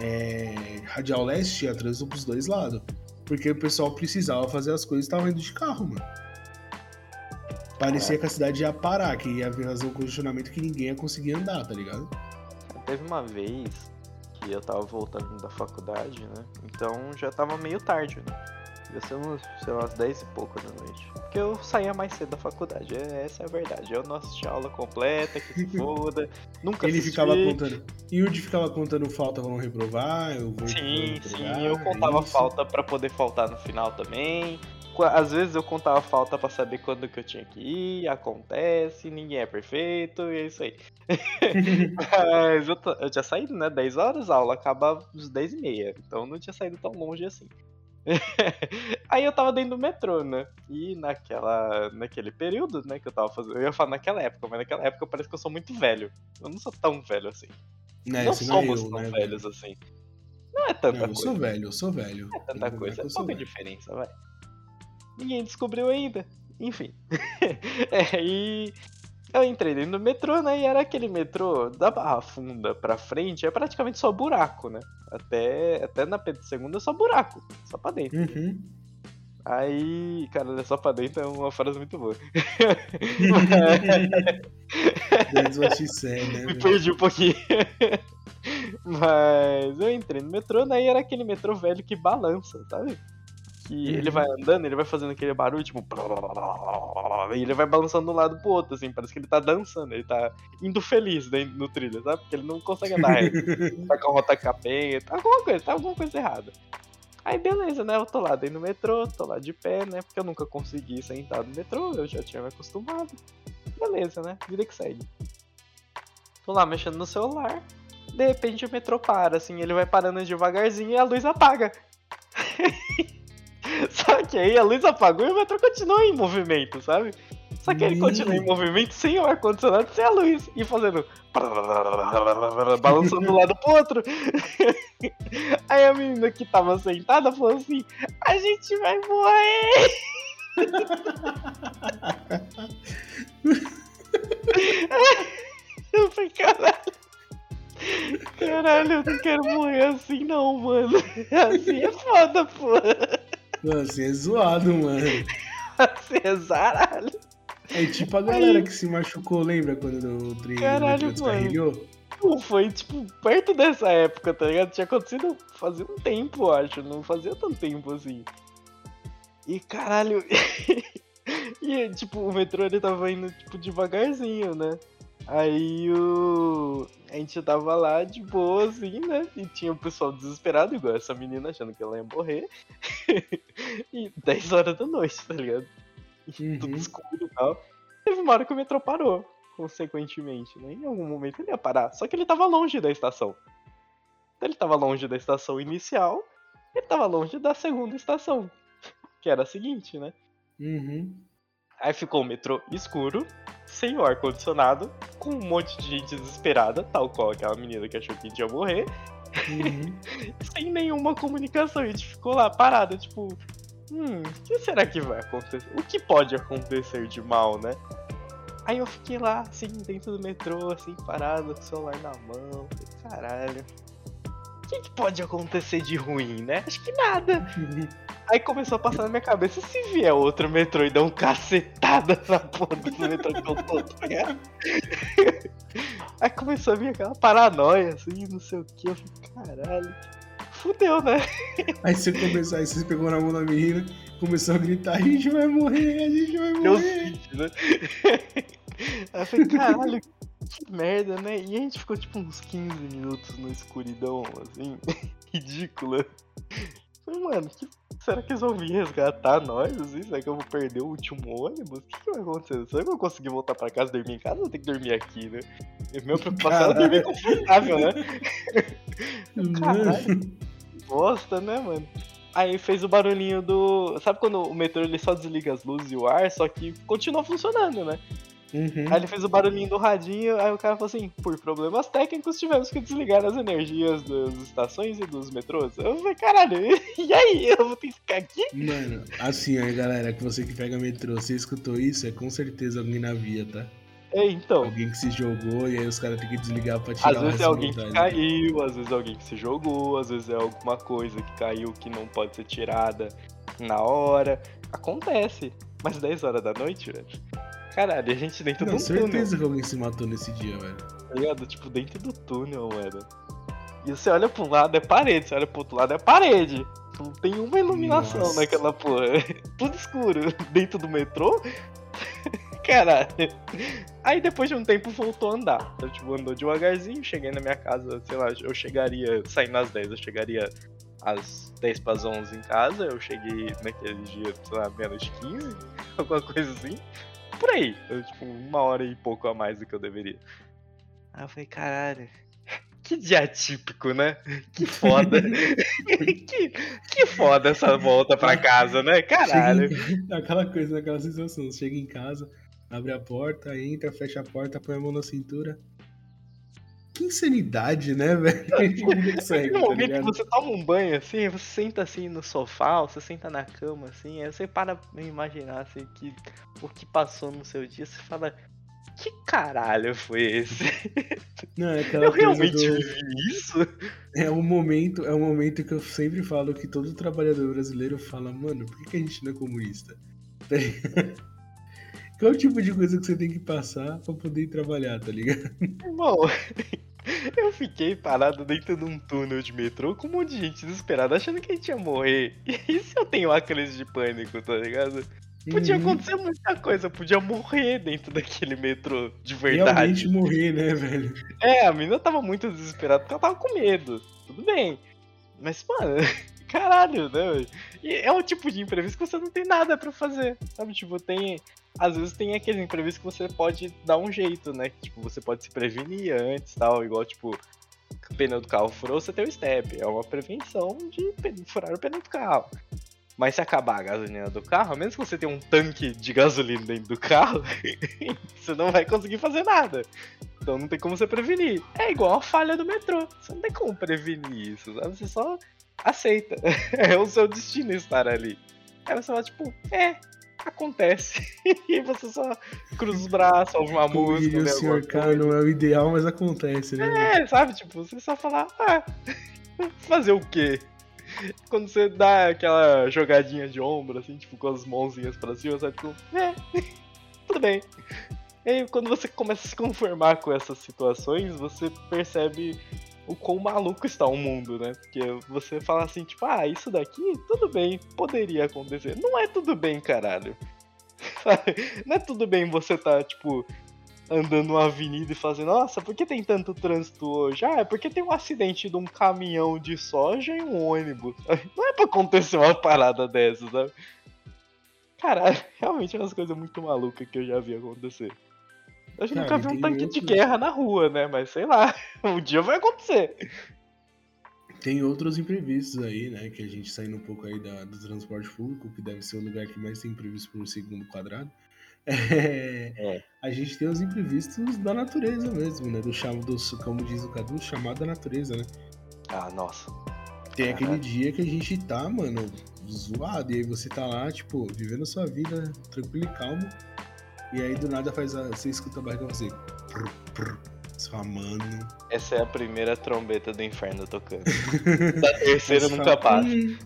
É... Radial Leste tinha trânsito pros dois lados. Porque o pessoal precisava fazer as coisas e tava indo de carro, mano. Parecia que a cidade ia parar, que ia fazer um congestionamento que ninguém ia conseguir andar, tá ligado? Teve uma vez que eu tava voltando da faculdade, né? Então já tava meio tarde, né? Devia ser uns, sei lá, umas 10 e pouco da noite. Porque eu saía mais cedo da faculdade, é- essa é a verdade. Eu não assisti a aula completa, que se foda. Nunca Ele assisti. ficava contando. Yudi ficava contando falta pra não reprovar, eu vou. Sim, vou sim, eu é contava isso. falta pra poder faltar no final também. Às vezes eu contava falta pra saber quando que eu tinha que ir, acontece, ninguém é perfeito, e é isso aí. Mas eu, eu tinha saído, né? 10 horas, a aula acaba às 10 e meia, então eu não tinha saído tão longe assim. aí eu tava dentro do metrô, né? E naquela, naquele período, né, que eu tava fazendo. Eu ia falar naquela época, mas naquela época parece que eu sou muito velho. Eu não sou tão velho assim. É, não esse não é somos eu, tão né? velhos assim. Não é tanta Não, eu coisa. sou velho, eu sou velho. Não é tanta Não, não coisa, é eu pouca velho. diferença, vai. Ninguém descobriu ainda. Enfim. é, e eu entrei dentro do metrô, né? E era aquele metrô da Barra Funda pra frente, é praticamente só buraco, né? Até, até na Pedro II é só buraco, só pra dentro. Uhum. Aí, cara, só pra dentro é uma frase muito boa. That's what she said, né? Me perdi um pouquinho. Mas eu entrei no metrô, né? E era aquele metrô velho que balança, sabe? Que Uhum. ele vai andando, ele vai fazendo aquele barulho, tipo. E ele vai balançando de um lado pro outro, assim. Parece que ele tá dançando, ele tá indo feliz né, no trilho, sabe? Porque ele não consegue andar reto. tá com a rota capeta, alguma coisa, tá alguma coisa errada. Aí beleza, né? Eu tô lá dentro do metrô, tô lá de pé, né? Porque eu nunca consegui sentar no metrô, eu já tinha me acostumado. Beleza, né? Vida que segue. Tô lá mexendo no celular. De repente o metrô para, assim, ele vai parando devagarzinho e a luz apaga. Só que aí a luz apagou e o metrô continua em movimento, sabe? Só que ele Ih. continua em movimento sem o ar-condicionado, sem a luz. E fazendo. Balançando de um lado pro outro. Aí a menina que tava sentada falou assim: A gente vai morrer! Eu falei, caralho. Caralho, eu não quero morrer assim não, mano. Assim é foda, pô. Mano, assim é zoado, mano. Assim é zaralho. É tipo a galera que se machucou, lembra quando o trem Caralho, descarrilhou? Foi, tipo, perto dessa época, tá ligado? Tinha acontecido fazia um tempo, eu acho. Não fazia tanto tempo assim. E caralho. e, tipo, o metrô ele tava indo, tipo, devagarzinho, né? Aí o. A gente tava lá de boa, assim, né? E tinha o pessoal desesperado, igual essa menina achando que ela ia morrer. e 10 horas da noite, tá ligado? E tudo Uhum. escuro e tal. Teve uma hora que o metrô parou, consequentemente, né? Em algum momento ele ia parar. Só que ele tava longe da estação. Então ele tava longe da estação inicial, ele tava longe da segunda estação. Que era a seguinte, né? Uhum. Aí ficou o metrô escuro, sem o ar-condicionado, com um monte de gente desesperada, tal qual aquela menina que achou que ia morrer, Uhum. sem nenhuma comunicação. A gente ficou lá parada, tipo, hum, o que será que vai acontecer? O que pode acontecer de mal, né? Aí eu fiquei lá, assim, dentro do metrô, assim, parado, com o celular na mão. Falei, caralho. O que, que pode acontecer de ruim, né? Acho que nada. Aí começou a passar na minha cabeça, se vier outro metrô e der um cacetada na porra do metrô que eu tô, tá ligado? Aí começou a vir aquela paranoia, assim, não sei o que. Eu falei, caralho, fudeu, né? Aí você começou, aí você pegou na mão da menina, começou a gritar, a gente vai morrer, a gente vai morrer. sítio, né? Aí eu falei, caralho, que merda, né? E a gente ficou tipo uns 15 minutos na escuridão, assim, ridícula. Falei, mano, que será que eles vão vir resgatar nós? Assim? Será que eu vou perder o último ônibus? O que, que vai acontecer? Será que eu vou conseguir voltar pra casa dormir em casa ou vou ter que dormir aqui, né? E minha preocupação era dormir confortável, né? Mano. Bosta, né, mano? Aí fez o barulhinho do. Sabe quando o metrô ele só desliga as luzes e o ar, só que continua funcionando, né? Uhum. Aí ele fez o barulhinho do radinho, aí o cara falou assim, por problemas técnicos tivemos que desligar as energias das estações e dos metrôs. Eu falei, caralho, e aí? Eu vou ter que ficar aqui? Mano, assim, aí galera, que você que pega metrô, você escutou isso, é com certeza alguém na via, tá? É, então. Alguém que se jogou e aí os caras têm que desligar pra tirar Às vezes é alguém que caiu, às vezes é alguém que se jogou, às vezes é alguma coisa que caiu que não pode ser tirada na hora. Acontece. Mas 10 horas da noite, velho. Caralho, a gente dentro de Não, um túnel. certeza que alguém se matou nesse dia, velho. tá ligado? Tipo, dentro do túnel, mano. E você olha pra um lado é parede, você olha pro outro lado é parede. Não tem uma iluminação Nossa. naquela porra. Tudo escuro. Dentro do metrô? Caralho. Aí depois de um tempo voltou a andar. Então, tipo, andou devagarzinho, cheguei na minha casa, sei lá, eu chegaria, saindo às 10, eu chegaria às 10 para 11 em casa. Eu cheguei naquele dia, sei lá, menos 15, alguma coisa assim. Por aí. Eu, tipo, uma hora e pouco a mais do que eu deveria. Aí eu falei, caralho. Que dia típico, né? Que foda. que, que foda essa volta pra casa, né? Caralho. Em- Aquela coisa, aquela sensação. Você chega em casa, abre a porta, entra, fecha a porta, põe a mão na cintura. Que insanidade, né, velho? Consegue, No tá momento que você toma um banho assim, você senta assim no sofá, você senta na cama assim, aí você para pra imaginar assim que o que passou no seu dia, você fala. Que caralho foi esse? Não, é Eu realmente do... vivi isso? É um momento, é um momento que eu sempre falo que todo trabalhador brasileiro fala, mano, por que que a gente não é comunista? Qual é o tipo de coisa que você tem que passar pra poder ir trabalhar, tá ligado? Irmão, eu fiquei parado dentro de um túnel de metrô com um monte de gente desesperada, achando que a gente ia morrer. E se eu tenho uma crise de pânico, tá ligado? Podia Uhum. acontecer muita coisa, podia morrer dentro daquele metrô de verdade. Realmente morrer, né, velho? É, a menina tava muito desesperada porque ela tava com medo. Tudo bem. Mas, mano, caralho, né? E é um tipo de imprevisto que você não tem nada pra fazer. Sabe? Tipo, tem. Às vezes tem aqueles imprevistos que você pode dar um jeito, né? Tipo, você pode se prevenir antes tal. Igual, tipo, o pneu do carro furou, você tem o step. É uma prevenção de furar o pneu do carro. Mas se acabar a gasolina do carro, a menos que você tenha um tanque de gasolina dentro do carro, você não vai conseguir fazer nada. Então não tem como você prevenir. É igual a falha do metrô. Você não tem como prevenir isso, sabe? Você só aceita. É o seu destino estar ali. Aí você fala, tipo, é, acontece. e você só cruza os braços, ouve uma Como música. o senhor K, não é o ideal, mas acontece, né? É, sabe? Tipo, você só falar, ah, fazer o quê? Quando você dá aquela jogadinha de ombro, assim, tipo, com as mãozinhas pra cima, sabe? Tipo, é, tudo bem. E aí, quando você começa a se conformar com essas situações, você percebe o quão maluco está o mundo, né? Porque você fala assim, tipo, ah, isso daqui, tudo bem, poderia acontecer. Não é tudo bem, caralho. Não é tudo bem você tá, tipo, andando numa avenida e fazendo, nossa, por que tem tanto trânsito hoje? Ah, é porque tem um acidente de um caminhão de soja e um ônibus. Não é pra acontecer uma parada dessa, sabe? Caralho, realmente é umas coisas muito malucas que eu já vi acontecer. Eu Cara, nunca vi um tanque de outros- guerra na rua, né? Mas sei lá, um dia vai acontecer. Tem outros imprevistos aí, né? Que a gente saindo um pouco aí da- do transporte público, que deve ser o lugar que mais tem imprevisto por segundo quadrado. É, É. A gente tem os imprevistos da natureza mesmo, né? Do chamo, do, como diz o Cadu, chamado da natureza, né? Ah, nossa. Tem aquele dia que a gente tá, mano, zoado. E aí você tá lá, tipo, vivendo a sua vida tranquilo e calmo. E aí do nada faz a, você escuta a barriga você. Prr, prr. Fala, mano. Essa é a primeira trombeta do inferno tocando. Da terceira Você nunca para. "Hum".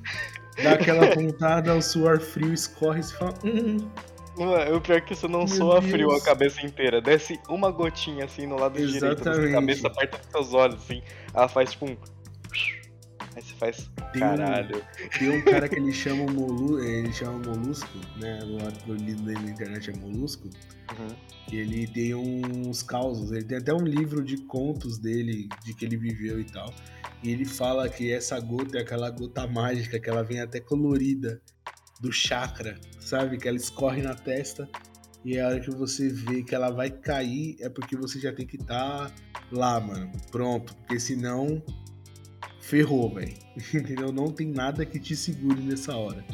Dá aquela pontada, o suor frio escorre e você fala. Hum. Mano, o pior é que isso não Meu soa frio Deus. a cabeça inteira. Desce uma gotinha assim no lado direito da sua Exatamente. cabeça, perto dos seus olhos, assim. Ela faz tipo um. Aí você faz. Tem um- Caralho. Tem um cara que ele chama molu, ele chama molusco, né? No artigo lido dele na internet é molusco. Uhum. que ele tem uns causos, ele tem até um livro de contos dele, de que ele viveu e tal. E ele fala que essa gota é aquela gota mágica, que ela vem até colorida do chakra, sabe? Que ela escorre na testa e a hora que você vê que ela vai cair é porque você já tem que estar lá, mano. Pronto, porque senão ferrou, velho. Entendeu? Não tem nada que te segure nessa hora.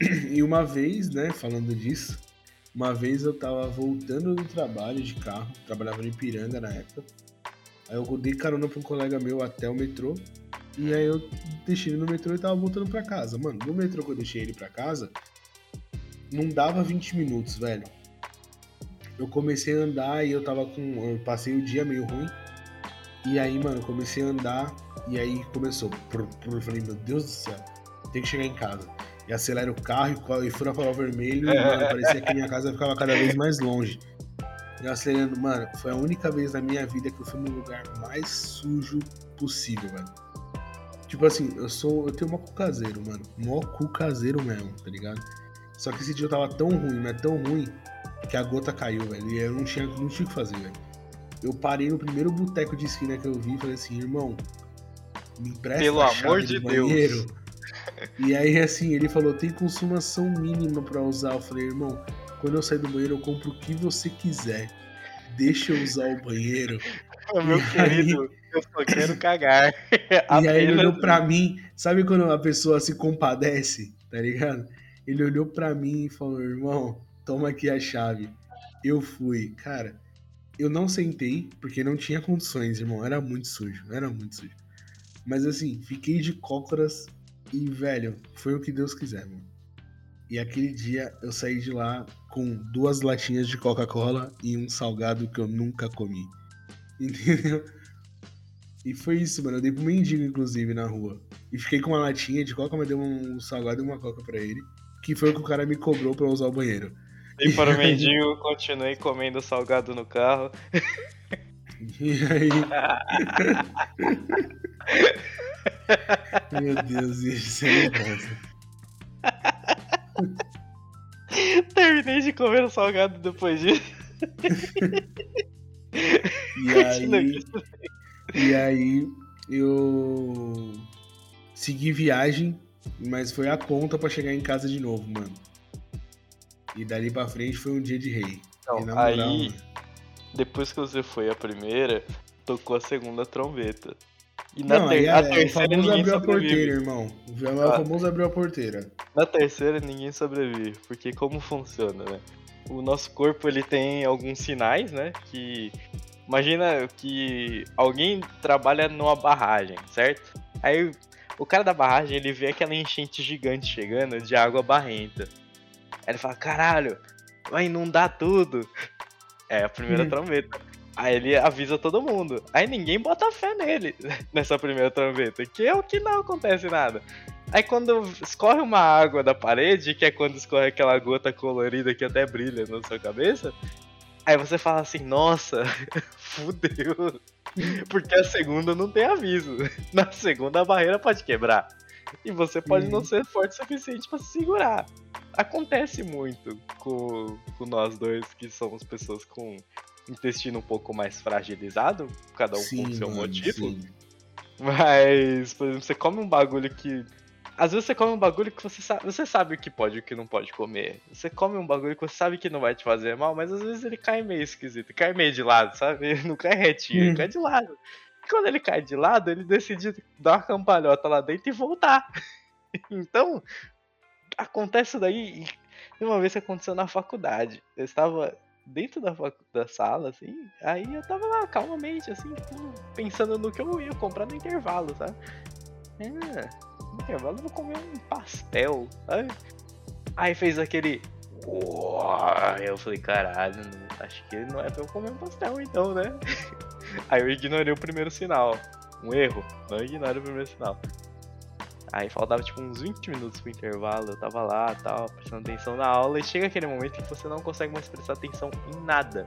E uma vez, né, falando disso, uma vez eu tava voltando do trabalho de carro, trabalhava no Ipiranga na época. Aí eu dei carona pra um colega meu até o metrô. E aí eu deixei ele no metrô e tava voltando pra casa. Mano, no metrô que eu deixei ele pra casa, não dava 20 minutos, velho. Eu comecei a andar e eu tava com. Eu passei o dia meio ruim. E aí, mano, eu comecei a andar e aí começou. Eu falei, meu Deus do céu, tem que chegar em casa. E acelera o carro e e fura farol vermelho. E, mano, parecia que a minha casa ficava cada vez mais longe. E acelerando, mano, foi a única vez na minha vida que eu fui no lugar mais sujo possível, velho. Tipo assim, eu sou. Eu tenho mó cu caseiro, mano. Mó cu caseiro mesmo, tá ligado? Só que esse dia eu tava tão ruim, mas tão ruim, que a gota caiu, velho. E eu não tinha, não tinha o que fazer, velho. Eu parei no primeiro boteco de esquina que eu vi e falei assim, irmão, me empresta Pelo a amor chave de do Deus. banheiro. E aí, assim, ele falou, tem consumação mínima pra usar. Eu falei, irmão, quando eu sair do banheiro, eu compro o que você quiser. Deixa eu usar o banheiro. Meu E aí- querido, eu só quero cagar. E aí ele olhou pra mim, sabe quando a pessoa se compadece, tá ligado? Ele olhou pra mim e falou, irmão, toma aqui a chave. Eu fui, cara, eu não sentei, porque não tinha condições, irmão, era muito sujo, era muito sujo. Mas assim, fiquei de cócoras e, velho, foi o que Deus quiser, mano. E aquele dia eu saí de lá com duas latinhas de Coca-Cola e um salgado que eu nunca comi. Entendeu? E foi isso, mano. Eu dei pro mendigo, inclusive, na rua. E fiquei com uma latinha de coca, mas dei um salgado e uma coca pra ele. Que foi o que o cara me cobrou pra usar o banheiro. E para o mendigo, continuei comendo salgado no carro. E aí. Meu Deus, isso é. Terminei de comer o salgado depois disso. E aí. E aí eu segui viagem, mas foi a conta pra chegar em casa de novo, mano. E dali pra frente foi um dia de rei. E moral, aí, mano, depois que você foi a primeira, tocou a segunda trombeta. E na Não, ter- aí a é, o terceira famoso ninguém abriu a sobrevive. porteira, irmão. O É o Ah. famoso abriu a porteira. Na terceira ninguém sobrevive, porque como funciona, né? O nosso corpo ele tem alguns sinais, né? Que imagina que alguém trabalha numa barragem, certo? Aí o cara da barragem ele vê aquela enchente gigante chegando de água barrenta. Aí ele fala: "Caralho, vai inundar tudo". É a primeira Hum. trombeta. Aí ele avisa todo mundo. Aí ninguém bota fé nele nessa primeira trombeta, que é o que não acontece nada. Aí quando escorre uma água da parede, que é quando escorre aquela gota colorida que até brilha na sua cabeça, aí você fala assim, nossa, fudeu. Porque a segunda não tem aviso. Na segunda a barreira pode quebrar. E você pode não Uhum. ser forte o suficiente pra se segurar. Acontece muito com, com nós dois, que somos pessoas com intestino um pouco mais fragilizado, cada um com o seu mano, motivo. sim. Mas, por exemplo, você come um bagulho que. Às vezes você come um bagulho que você sabe, você sabe o que pode e o que não pode comer. Você come um bagulho que você sabe que não vai te fazer mal, mas às vezes ele cai meio esquisito. Cai meio de lado, sabe? Ele não cai retinho, ele Hum. cai de lado. E quando ele cai de lado, ele decide dar uma campalhota lá dentro e voltar. Então, acontece isso daí. Uma vez que aconteceu na faculdade. Eu estava dentro da, da sala, assim, aí eu tava lá calmamente, assim, pensando no que eu ia comprar no intervalo, sabe? Ah, no intervalo eu vou comer um pastel, sabe? Aí fez aquele. Eu falei, caralho, acho que não é pra eu comer um pastel então, né? Aí eu ignorei o primeiro sinal. Um erro, não ignore o primeiro sinal. Aí faltava tipo uns 20 minutos pro intervalo, eu tava lá tal, prestando atenção na aula, e chega aquele momento que você não consegue mais prestar atenção em nada.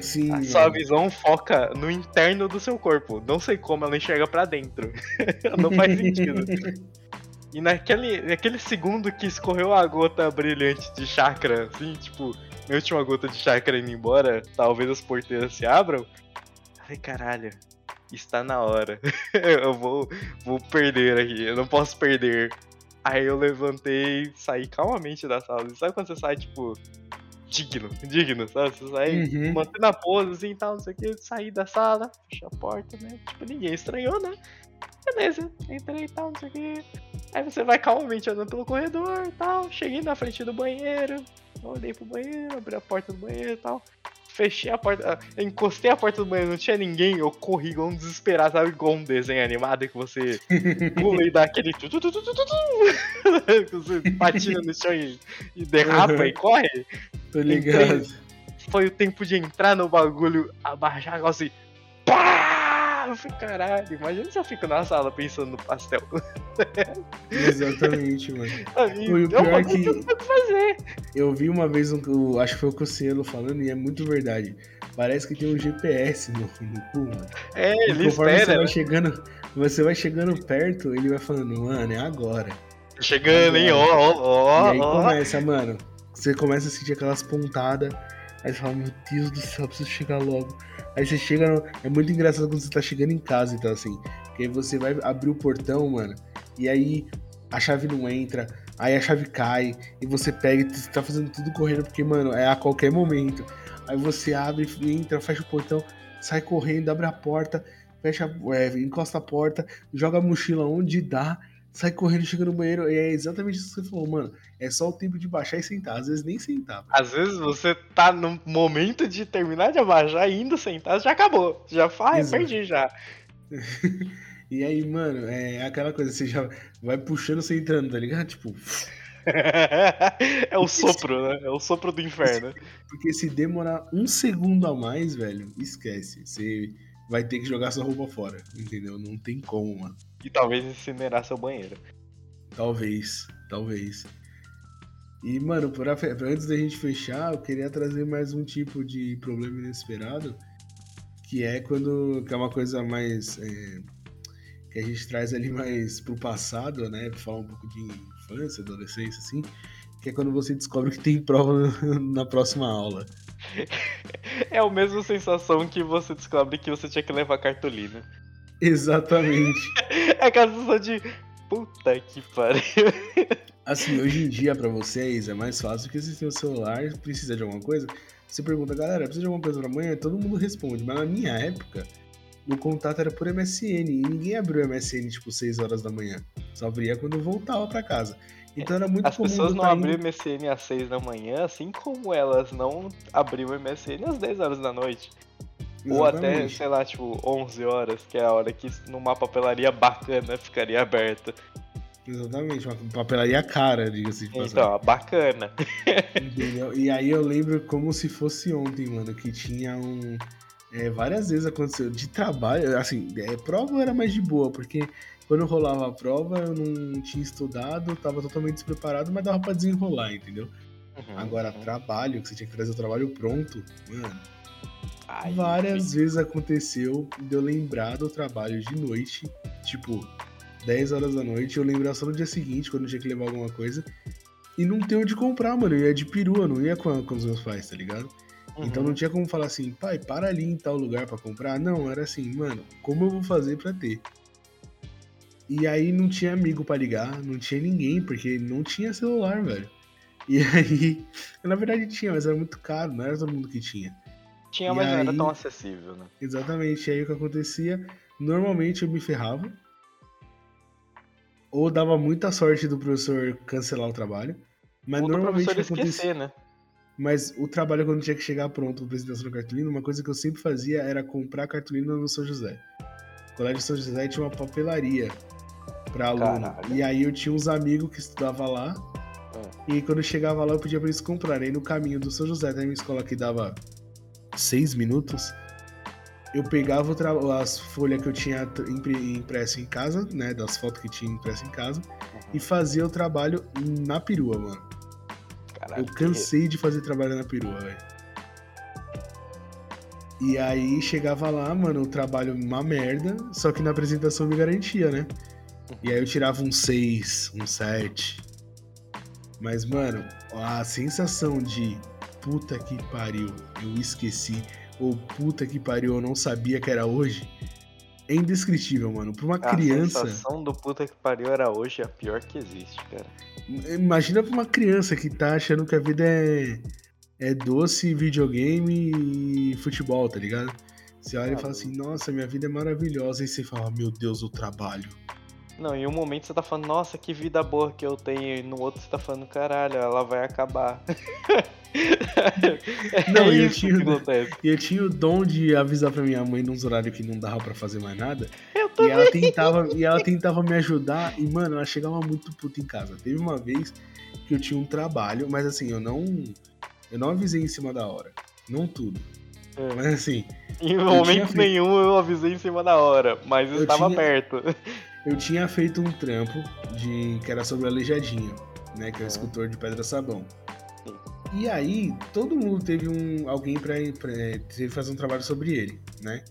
Sim, A sua mano. visão foca no interno do seu corpo. Não sei como ela enxerga pra dentro. não faz sentido. E naquele, naquele segundo que escorreu a gota brilhante de chakra, assim, tipo, minha última gota de chakra indo embora, talvez as porteiras se abram. Ai, caralho, está na hora. eu vou, vou perder aqui, eu não posso perder. Aí eu levantei, saí calmamente da sala. E sabe quando você sai, tipo, digno, digno, sabe? Você sai Uhum. mantendo a pose assim e tal, não sei o que, saí da sala, fechei a porta, né? Tipo, ninguém estranhou, né? Beleza, entrei e tal, não sei o que. Aí você vai calmamente andando pelo corredor e tal. Cheguei na frente do banheiro, olhei pro banheiro, abri a porta do banheiro e tal. Fechei a porta, ah, encostei a porta do banheiro, não tinha ninguém, eu corri igual um desesperado, sabe? Igual um desenho animado que você pula e dá aquele. tu, tu, tu, tu, tu, tu, tu, que você patina no chão e, e derrapa Uhum. e corre Tô ligado. foi o tempo de entrar no bagulho, abaixar negócio e. Pá! Eu falei, caralho, imagina se eu fico na sala pensando no pastel. Exatamente, mano. Aí, O é pior é que- que eu vi uma vez, um, acho que foi o Cossielo falando, e é muito verdade. Parece que tem um GPS no, no cu, mano. É, E ele conforme você espera. vai né? chegando, você vai chegando perto, ele vai falando, mano, é agora. Chegando, hein? Ó, ó, e aí ó, ó. começa, mano. Você começa a sentir aquelas pontadas. Aí você fala, meu Deus do céu, preciso chegar logo. Aí você chega. no- É muito engraçado quando você tá chegando em casa, então assim. Que aí você vai abrir o portão, mano. E aí a chave não entra. Aí a chave cai. E você pega e você tá fazendo tudo correndo, porque, mano, é a qualquer momento. Aí você abre, entra, fecha o portão, sai correndo, abre a porta, fecha, é, encosta a porta, joga a mochila onde dá, sai correndo, chega no banheiro. E é exatamente isso que você falou, mano. É só o tempo de baixar e sentar. Às vezes nem sentar. Às vezes você tá no momento de terminar de abaixar e indo sentar, já acabou. Já faz, Exato. perdi já. E aí, mano, é aquela coisa, você já vai puxando você entrando, tá ligado? Tipo, é o sopro, né? É o sopro do inferno. porque se demorar um segundo a mais, velho, esquece. Você vai ter que jogar sua roupa fora, entendeu? Não tem como, mano. E talvez incinerar seu banheiro. Talvez, talvez. E, mano, pra, pra antes da gente fechar, eu queria trazer mais um tipo de problema inesperado, que é quando. que é uma coisa mais. é, que a gente traz ali mais pro passado, né? Pra falar um pouco de infância, adolescência, assim. Que é quando você descobre que tem prova na próxima aula. É a mesma sensação que você descobre que você tinha que levar cartolina. Exatamente. É aquela sensação de. Puta que pariu. Assim, hoje em dia, pra vocês, é mais fácil porque vocês têm o celular, precisa de alguma coisa. Você pergunta, galera, precisa de alguma coisa pra amanhã? Todo mundo responde. Mas na minha época, o contato era por MSN. E ninguém abriu o MSN, tipo, 6 horas da manhã. Só abria quando eu voltava pra casa. Então era muito As comum pessoas não abriam indo- MSN às 6 da manhã, assim como elas não abriam MSN às 10 horas da noite. Ou até, Exatamente. sei lá, tipo, 11 horas, que é a hora que numa papelaria bacana ficaria aberta. Exatamente, uma papelaria cara, diga-se de passagem. Então, bacana. Entendeu? E aí eu lembro como se fosse ontem, mano, que tinha um. é, várias vezes aconteceu de trabalho, assim, é, prova era mais de boa, porque quando rolava a prova eu não tinha estudado, tava totalmente despreparado, mas dava pra desenrolar, entendeu? Uhum. Agora, trabalho, que você tinha que trazer o trabalho pronto, mano, Ai, várias vezes aconteceu de eu lembrar do trabalho de noite, tipo, 10 horas da noite, eu lembrar só no dia seguinte, quando eu tinha que levar alguma coisa, e não ter onde comprar, mano. Eu ia de perua, não ia com, com os meus pais, tá ligado? uhum. Então não tinha como falar assim, pai, para ali em tal lugar pra comprar. Não, era assim, mano, como eu vou fazer pra ter? E aí não tinha amigo pra ligar, não tinha ninguém, porque não tinha celular, velho. E aí, na verdade tinha, mas era muito caro, não era todo mundo que tinha. Tinha, E mas não era aí- tão acessível, né? Exatamente, e aí o que acontecia, normalmente eu me ferrava, ou dava muita sorte do professor cancelar o trabalho, mas Ou do normalmente o professor esquecer, né? Mas o trabalho, quando tinha que chegar pronto para apresentação da cartolina, uma coisa que eu sempre fazia era comprar cartolina no São José. O Colégio São José tinha uma papelaria para aluno. E aí eu tinha uns amigos que estudavam lá. E quando chegava lá, eu pedia para eles comprarem. Aí no caminho do São José, até minha escola que dava seis minutos, eu pegava as folhas que eu tinha tr- impre- impresso em casa, né? Das fotos que tinha impresso em casa, e fazia o trabalho na perua, mano. Caralho, Eu cansei de fazer trabalho na perua, velho. E aí chegava lá, mano, o trabalho uma merda, só que na apresentação me garantia, né? E aí eu tirava um 6, um 7. Mas, mano, a sensação de puta que pariu, eu esqueci, ou puta que pariu, eu não sabia que era hoje, é indescritível, mano. Pra uma A criança. sensação do puta que pariu era hoje a pior que existe, cara. Imagina pra uma criança que tá achando que a vida é, é doce, videogame e futebol, tá ligado? Você olha e fala assim, nossa, minha vida é maravilhosa. E você fala, meu Deus, o trabalho. Não, em um momento você tá falando, nossa, que vida boa que eu tenho, e no outro você tá falando, caralho, ela vai acabar. Não, é eu isso tinha- que acontece. E eu tinha o dom de avisar pra minha mãe nos horários que não dava pra fazer mais nada. Eu E ela tentava, e ela tentava me ajudar. E, mano, ela chegava muito puta em casa. Teve uma vez que eu tinha um trabalho, mas assim, eu não. Eu não avisei em cima da hora. Não tudo. É. Mas assim, Em momento nenhum eu avisei em cima da hora, mas Eu estava tinha- perto. Eu tinha feito um trampo de que era sobre o Aleijadinho, né? Que é o É. escultor de pedra sabão. E aí, todo mundo teve um alguém teve que fazer um trabalho sobre ele, né?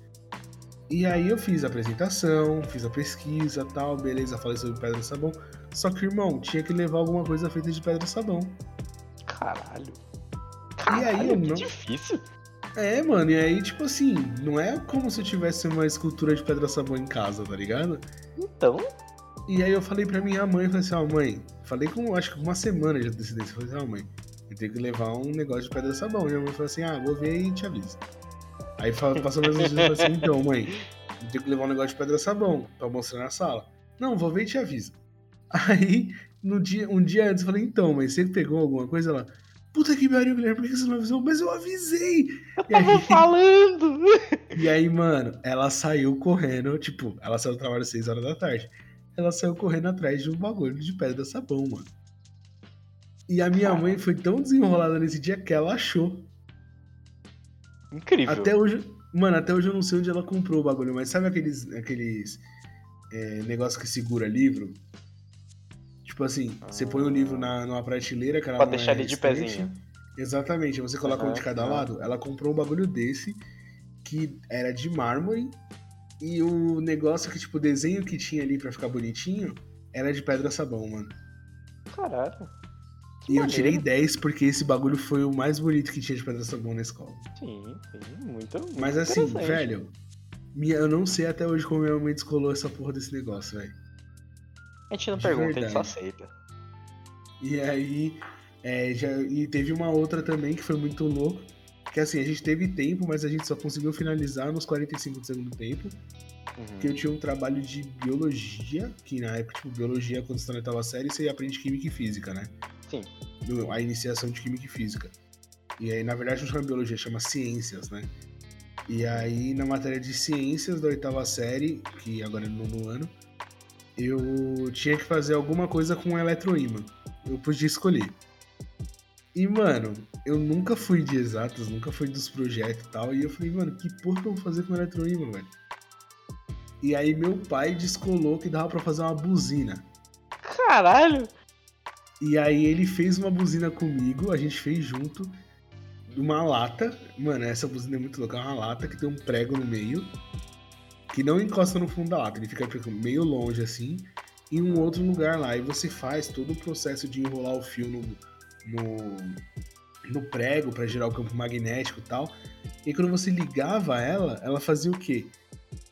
E aí eu fiz a apresentação, fiz a pesquisa tal, beleza, falei sobre pedra sabão. Só que, irmão, tinha que levar alguma coisa feita de pedra sabão. Caralho. E aí, Caralho, eu que não- difícil. É, mano, e aí, tipo assim, não é como se eu tivesse uma escultura de pedra sabão em casa, tá ligado? Então, E aí eu falei pra minha mãe, falei assim, ó, mãe, falei com, acho que uma semana de antecedência, falei assim, ó, mãe, eu tenho que levar um negócio de pedra sabão. Minha mãe falou assim, ah, vou ver e te aviso. Aí passou mais uns dias e falei assim, então, mãe, eu tenho que levar um negócio de pedra sabão pra mostrar na sala. Não, vou ver e te aviso. Aí, no dia, um dia antes, eu falei, então, mãe, você pegou alguma coisa? Ela, puta que pariu, Guilherme, por que você não avisou? Mas eu avisei! eu E aí- tava falando. e aí, mano, ela saiu correndo, tipo, ela saiu do trabalho às 6 horas da tarde. Ela saiu correndo atrás de um bagulho de pedra sabão, mano. E a minha mãe foi tão desenrolada nesse dia que ela achou. Incrível. Até hoje, mano, até hoje eu não sei onde ela comprou o bagulho, mas sabe aqueles, aqueles é, negócios que segura livro? Tipo assim, você põe o livro na, numa prateleira, ela Pra deixar é ele de pezinho. Exatamente, você coloca um Aham, de cada aham. lado. Ela comprou um bagulho desse que era de mármore e o negócio que, tipo, o desenho que tinha ali pra ficar bonitinho era de pedra sabão, mano. Caralho. Que E eu tirei 10 porque esse bagulho foi o mais bonito que tinha de pedra sabão na escola. Sim, sim, muito. muito Mas assim, velho, minha, eu não sei até hoje como minha mãe descolou essa porra desse negócio, velho. A gente não de pergunta, a gente só verdade. aceita. E aí, é, já, e teve uma outra também que foi muito louco. Que assim, a gente teve tempo, mas a gente só conseguiu finalizar nos 45 do segundo tempo. que eu tinha um trabalho de biologia, que na época, tipo, biologia, quando você tá na oitava série, você aprende química e física, né? Sim. A iniciação de química e física. E aí, na verdade, não chama biologia, chama ciências, né? E aí, na matéria de ciências da oitava série, que agora é no nono ano, eu tinha que fazer alguma coisa com eletroímã. Eu podia escolher. E, mano, eu nunca fui de exatas, nunca fui dos projetos e tal. E eu falei, mano, que porra que eu vou fazer com eletroímã, velho? E aí meu pai descolou que dava pra fazer uma buzina. Caralho! E aí ele fez uma buzina comigo, a gente fez junto, uma lata. Mano, essa buzina é muito louca, é uma lata que tem um prego no meio, que não encosta no fundo da lata, ele fica tipo, meio longe assim, em um outro lugar lá. E você faz todo o processo de enrolar o fio no, no, no prego para gerar o campo magnético e tal. E quando você ligava ela, ela fazia o quê?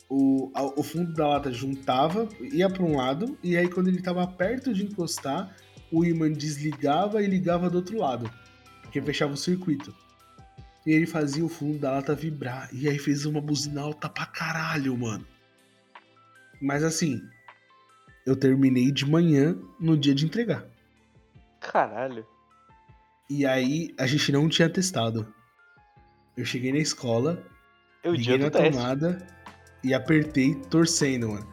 O, a- o fundo da lata juntava, ia para um lado, e aí quando ele estava perto de encostar, o imã desligava e ligava do outro lado, porque fechava o circuito. E ele fazia o fundo da lata vibrar, e aí fez uma buzina alta pra caralho, mano. Mas assim, eu terminei de manhã no dia de entregar. Caralho. E aí a gente não tinha testado. Eu cheguei na escola, o liguei na do teste. tomada e apertei torcendo, mano.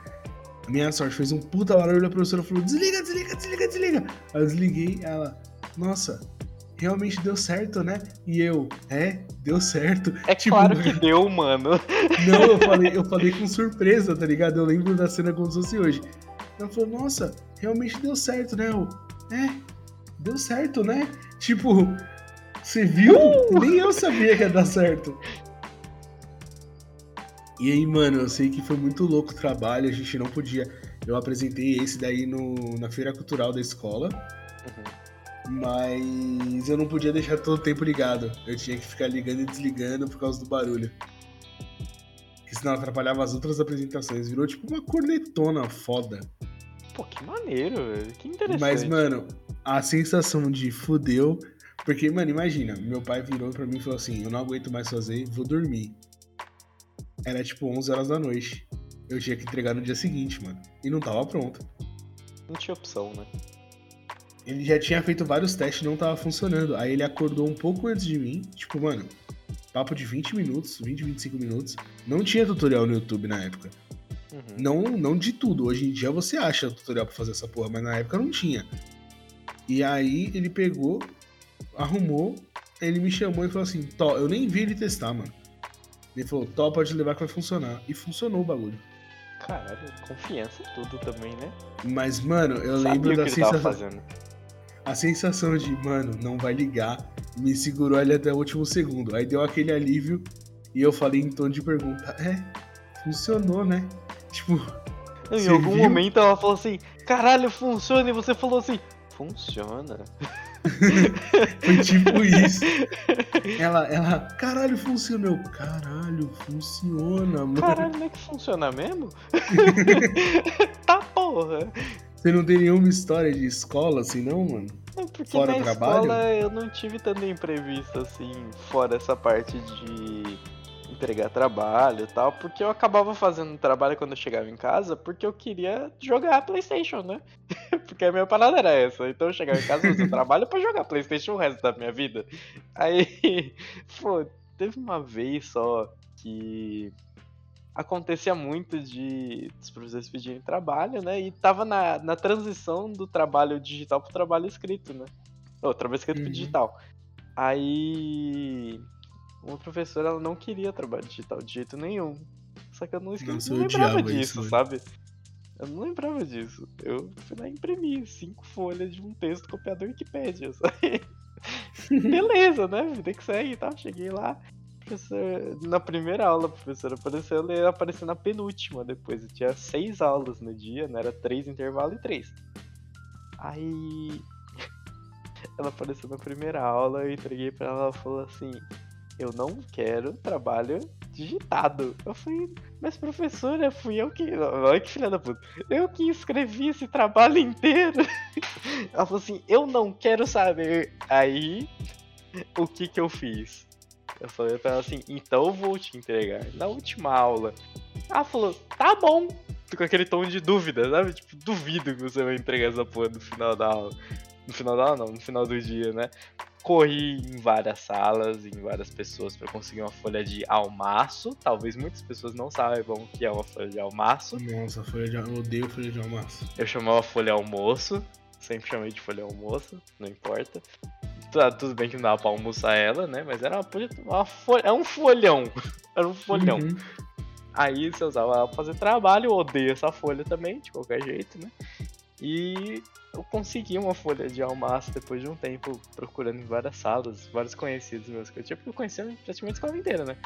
Minha sorte fez um puta barulho, a professora falou: desliga, desliga, desliga, desliga. Aí eu desliguei, ela, nossa, realmente deu certo, né? E eu, é, deu certo. É Tipo, claro que deu, mano. Não, eu falei, eu falei com surpresa, tá ligado? Eu lembro da cena como se fosse hoje. Ela falou, nossa, realmente deu certo, né? Eu, é, deu certo, né? Tipo, você viu? Nem eu sabia que ia dar certo. E aí, mano, eu sei que foi muito louco o trabalho, a gente não podia. Eu apresentei esse daí no, na feira cultural da escola, mas eu não podia deixar todo o tempo ligado. Eu tinha que ficar ligando e desligando por causa do barulho. Porque senão atrapalhava as outras apresentações. Virou tipo uma cornetona foda. Pô, que maneiro, velho. Que interessante. Mas, mano, a sensação de fudeu. Porque, mano, imagina, meu pai virou pra mim e falou assim: Eu não aguento mais fazer, vou dormir. Era tipo 11 horas da noite. Eu tinha que entregar no dia seguinte, mano. E não tava pronto. Não tinha opção, né? Ele já tinha feito vários testes e não tava funcionando. Aí ele acordou um pouco antes de mim. Tipo, mano, papo de 20 minutos, 20, 25 minutos. Não tinha tutorial no YouTube na época. Uhum. Não, não de tudo. Hoje em dia você acha tutorial pra fazer essa porra, mas na época não tinha. E aí ele pegou, arrumou, ele me chamou e falou assim: Tó, eu nem vi ele testar, mano. Ele falou: Tó, pode levar que vai funcionar. E funcionou o bagulho. Caralho, confiança tudo também, né? Mas, mano, eu Sabia lembro o que da sensação. A sensação de, mano, não vai ligar, me segurou ali até o último segundo. Aí deu aquele alívio e eu falei em tom de pergunta: É, funcionou, né? Tipo, Em algum momento ela falou assim, caralho, funciona, e você falou assim, funciona. foi tipo isso. Ela, ela, caralho, funcionou. Caralho, funciona, mano. Caralho, não é que funciona mesmo? tá porra. Você não tem nenhuma história de escola assim, não, mano? É porque Fora na trabalho? escola eu não tive tanta imprevisto assim, fora essa parte de entregar trabalho e tal, porque eu acabava fazendo trabalho quando eu chegava em casa, porque eu queria jogar Playstation, né? porque a minha parada era essa. Então eu chegava em casa, fazia trabalho pra jogar Playstation o resto da minha vida. Aí, pô, teve uma vez só que acontecia muito de os professores pedirem trabalho, né? E tava na, na transição do trabalho digital pro trabalho escrito, né? Ou trabalho escrito pro Uhum. digital. Aí uma professora ela não queria trabalho digital de jeito nenhum. Só que eu não, esque... Nossa, não eu lembrava odiava disso, isso, sabe? Eu não lembrava disso. Eu fui lá e imprimi cinco folhas de um texto copiado da Wikipédia. Beleza, né? Vida que segue e tal. Cheguei lá. Na primeira aula, a professora apareceu, ela na penúltima depois. Eu tinha seis aulas no dia, né? Era três intervalo e três. Aí ela apareceu na primeira aula, eu entreguei pra ela, ela falou assim, eu não quero trabalho digitado. Eu falei, mas professora, fui eu que. Olha que filha da puta. Eu que escrevi esse trabalho inteiro. Ela falou assim, eu não quero saber. Aí, o que que eu fiz? Eu falei pra ela assim, então eu vou te entregar. Na última aula, Ela falou, tá bom. Com aquele tom de dúvida, sabe? Tipo, duvido que você vai entregar essa porra no final da aula. No final da aula não, no final do dia, né? Corri em várias salas, em várias pessoas para conseguir uma folha de almaço. Talvez muitas pessoas não saibam o que é uma folha de almaço. Nossa, folha de... eu odeio folha de almoço. Eu chamava folha almoço, sempre chamei de folha almoço, não importa. Tá, tudo bem que não dava pra almoçar ela, né? Mas era uma, folha, uma folha, é um folhão. Era um folhão. Uhum. Aí você usava ela pra fazer trabalho, eu odeio essa folha também, de qualquer jeito, né? E eu consegui uma folha de almoço depois de um tempo procurando em várias salas, vários conhecidos meus que eu tinha, porque eu conhecia praticamente a escola inteira, né?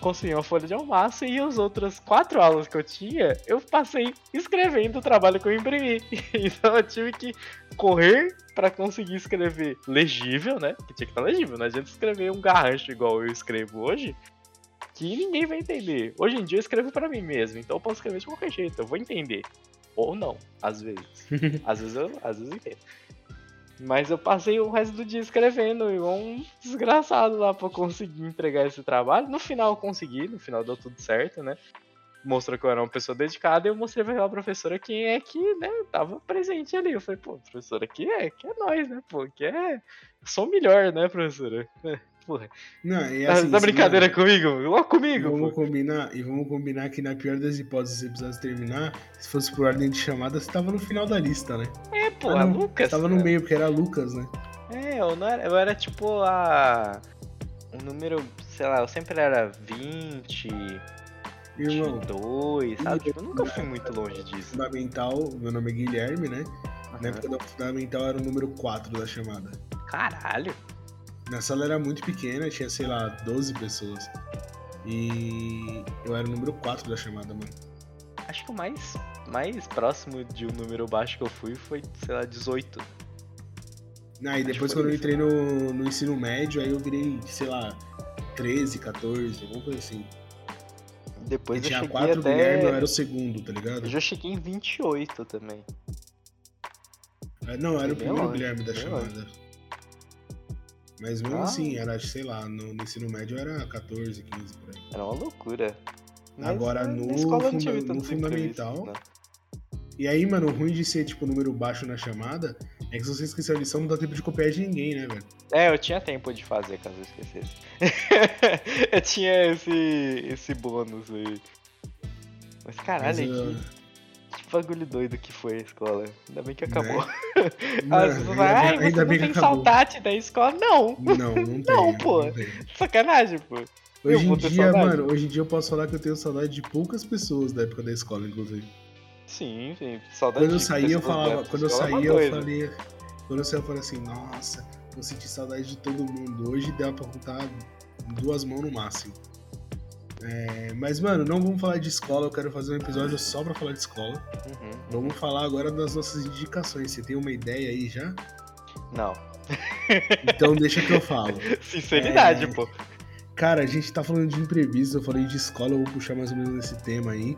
Consegui uma folha de almoço e as outras quatro aulas que eu tinha, eu passei escrevendo o trabalho que eu imprimi. Então eu tive que correr para conseguir escrever legível, né? Que tinha que estar legível, não adianta escrever um garrancho igual eu escrevo hoje, que ninguém vai entender. Hoje em dia eu escrevo para mim mesmo, então eu posso escrever de qualquer jeito, eu vou entender. Ou não, às vezes. às vezes eu, às vezes eu entendo. Mas eu passei o resto do dia escrevendo, igual um desgraçado lá pra conseguir entregar esse trabalho. No final eu consegui, no final deu tudo certo, né? Mostrou que eu era uma pessoa dedicada e eu mostrei pra professora quem é que, né, tava presente ali. Eu falei, pô, professora, que é, que é nós, né, pô, que é. Sou melhor, né, professora? Porra. Não, e Tá- assim, tá se- brincadeira não, comigo? Logo e comigo, vamos pô. combinar, e vamos combinar que na pior das hipóteses, se o episódio terminar, se fosse por ordem de chamada, você tava no final da lista, né? É, pô, Ah, não, Lucas. Tava no meio, porque era Lucas, né? É, eu, não era, eu era tipo a. Um número, sei lá, eu sempre era 20, Irmão, 22, sabe? Tipo, eu nunca fui muito longe disso. fundamental, meu nome é Guilherme, né? Na Aham. época da fundamental era o número 4 da chamada. Caralho. Na sala era muito pequena, tinha, sei lá, 12 pessoas. E eu era o número 4 da chamada, mano. Acho que o mais, mais próximo de um número baixo que eu fui foi, sei lá, 18. Ah, e depois quando eu entrei no, no ensino médio, aí eu virei, sei lá, 13, 14, alguma coisa assim. Depois eu tinha cheguei 4 até. Guilherme, eu era o segundo, tá ligado? Eu já cheguei em 28 também. É, Não, era o primeiro Guilherme da chamada. Mas mesmo Ah. assim, era, sei lá, no, no ensino médio era 14, 15 por aí. Era uma loucura. Agora, na no funda- no fundamental, né? E aí, mano, o ruim de ser, tipo, número baixo na chamada é que se você esquecer a lição, não dá tempo de copiar de ninguém, né, velho? É, eu tinha tempo de fazer caso eu esquecesse. eu tinha esse, esse bônus aí. Mas caralho, Mas, que, ah, que bagulho doido que foi a escola. Ainda bem que acabou. Né? As pessoas falam, ai, você não tem saudade da escola? Não! Não, não tem. Não, pô. tem. Sacanagem, pô. Hoje vou em dia, saudade. mano, hoje em dia eu posso falar que eu tenho saudade de poucas pessoas da época da escola, inclusive. Sim, sim. Saudade Quando eu saí, eu falava. Quando eu é saí, eu falei. Quando eu saí, eu falei assim, nossa, eu senti saudade de todo mundo. Hoje dá pra contar duas mãos no máximo. É, mas, mano, não vamos falar de escola, eu quero fazer um episódio só pra falar de escola. Uhum. Vamos falar agora das nossas indicações. Você tem uma ideia aí já? Não. Então deixa que eu falo. Sinceridade, É. pô. Cara, a gente tá falando de imprevisto, eu falei de escola, eu vou puxar mais ou menos esse tema aí.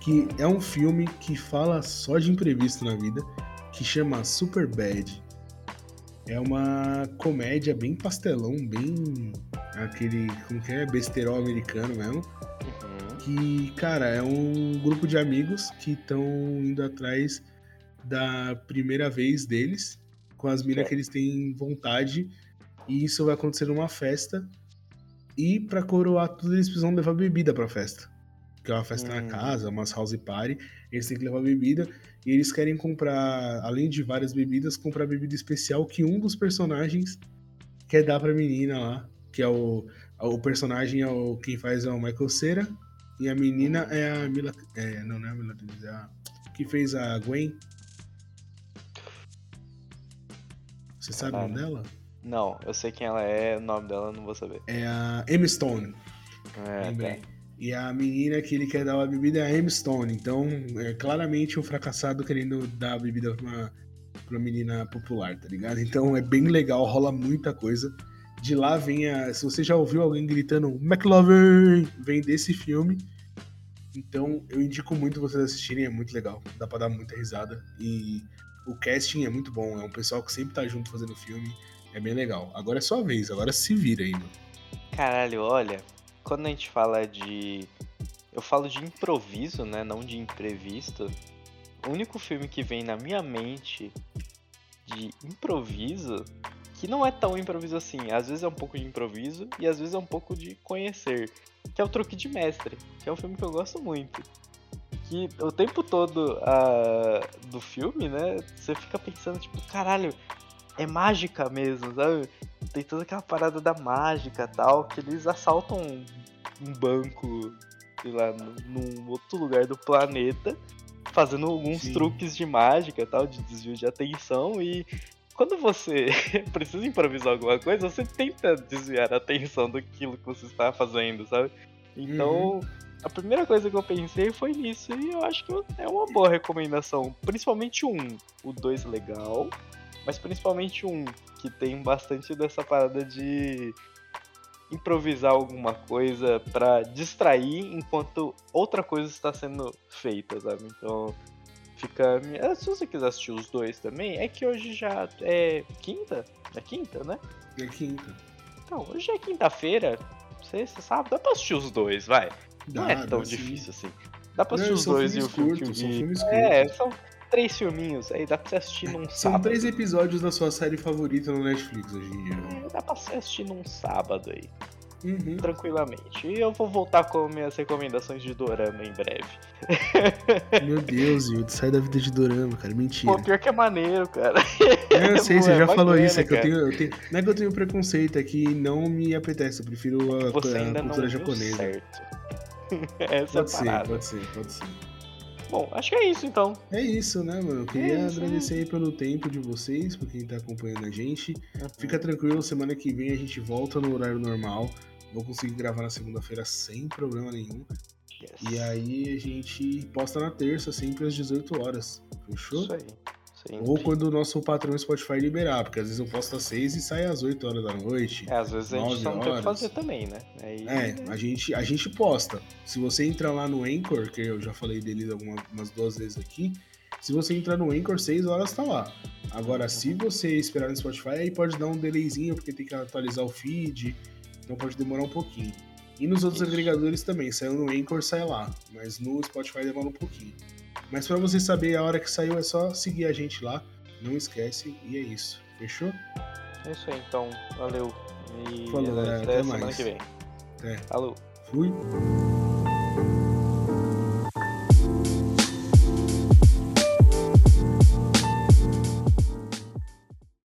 Que é um filme que fala só de imprevisto na vida, que chama Super Bad. É uma comédia bem pastelão, bem aquele, como que é, besterol americano mesmo. Uhum. Que, cara, é um grupo de amigos que estão indo atrás da primeira vez deles, com as minas Certo. que eles têm vontade, e isso vai acontecer numa festa. E pra coroar tudo, eles precisam levar bebida pra festa. Que é uma festa na Hum. casa, umas house party, eles têm que levar bebida, e eles querem comprar, além de várias bebidas, comprar bebida especial que um dos personagens quer dar pra menina lá, que é o, o personagem é o quem faz é o Michael Cera e a menina é a Mila, é, não, não é a Mila é a que fez a Gwen. Você sabe o nome dela? Não, eu sei quem ela é, o nome dela eu não vou saber. É a Emma Stone. É, lembrei. tá. E a menina que ele quer dar a bebida é a Emma Stone. Então, é claramente um fracassado querendo dar a bebida pra uma, pra uma menina popular, tá ligado? Então é bem legal, rola muita coisa. De lá vem a. Se você já ouviu alguém gritando McLovin, vem desse filme. Então eu indico muito vocês assistirem, é muito legal. Dá pra dar muita risada. E o casting é muito bom. É um pessoal que sempre tá junto fazendo filme. É bem legal. Agora é sua vez, agora se vira aí, mano. Caralho, olha, quando a gente fala de. eu falo de improviso, né? Não de imprevisto. O único filme que vem na minha mente de improviso, que não é tão improviso assim, às vezes é um pouco de improviso e às vezes é um pouco de conhecer, que é o Truque de Mestre, que é um filme que eu gosto muito. Que o tempo todo uh, do filme, né, você fica pensando, tipo, caralho, é mágica mesmo, sabe? Tem toda aquela parada da mágica tal, que eles assaltam um, um banco, sei lá, num outro lugar do planeta, fazendo alguns Sim. truques de mágica tal, de desvio de atenção e quando você precisa improvisar alguma coisa, você tenta desviar a atenção daquilo que você está fazendo, sabe? Então, uhum. a primeira coisa que eu pensei foi nisso, e eu acho que é uma boa recomendação. Principalmente um, o dois legal, mas principalmente um que tem bastante dessa parada de improvisar alguma coisa para distrair enquanto outra coisa está sendo feita, sabe? Então fica. Eh, se você quiser assistir os dois também, é que hoje já é quinta? É quinta, né? É quinta. Então, hoje é quinta-feira, sexta, sábado, dá pra assistir os dois, vai. Dá, Não é tão difícil assim. Dá pra assistir Não, os dois e o filme. Curtos, são filmes é, curtos. são três filminhos, aí dá pra você assistir num São sábado. três episódios da sua série favorita no Netflix hoje em dia. É, dá pra você assistir num sábado aí. Uhum. Tranquilamente. E eu vou voltar com minhas recomendações de Dorama em breve. Meu Deus, Yud, sai da vida de Dorama, cara. Mentira. Pô, pior que é maneiro, cara. É, eu sei, você é já falou isso. É que eu tenho, eu tenho, Não é que eu tenho preconceito, é que não me apetece. Eu prefiro a, a cultura japonesa. Certo. Essa pode é ser, pode ser, pode ser. Bom, acho que é isso então. É isso, né, mano? Eu queria é agradecer aí pelo tempo de vocês, por quem tá acompanhando a gente. Uhum. Fica tranquilo, semana que vem a gente volta no horário normal. Vou conseguir gravar na segunda-feira sem problema nenhum. Yes. E aí a gente posta na terça, sempre às 18 horas. Fechou? Isso aí. Sempre. Ou quando o nosso patrão Spotify liberar, porque às vezes eu posto às 6 e sai às 8 horas da noite. É, às vezes a gente não tem o que fazer também, né? Aí... É, a gente, a gente posta. Se você entrar lá no Anchor, que eu já falei dele algumas duas vezes aqui, se você entrar no Anchor, 6 horas tá lá. Agora, se você esperar no Spotify, aí pode dar um delayzinho, porque tem que atualizar o feed, então pode demorar um pouquinho. E nos outros Isso. agregadores também, saiu no Anchor, sai lá, mas no Spotify demora um pouquinho. Mas para você saber a hora que saiu, é só seguir a gente lá. Não esquece. E é isso. Fechou? É isso aí, então. Valeu. E Falou, até, até semana mais. que vem. Até. Falou. Fui.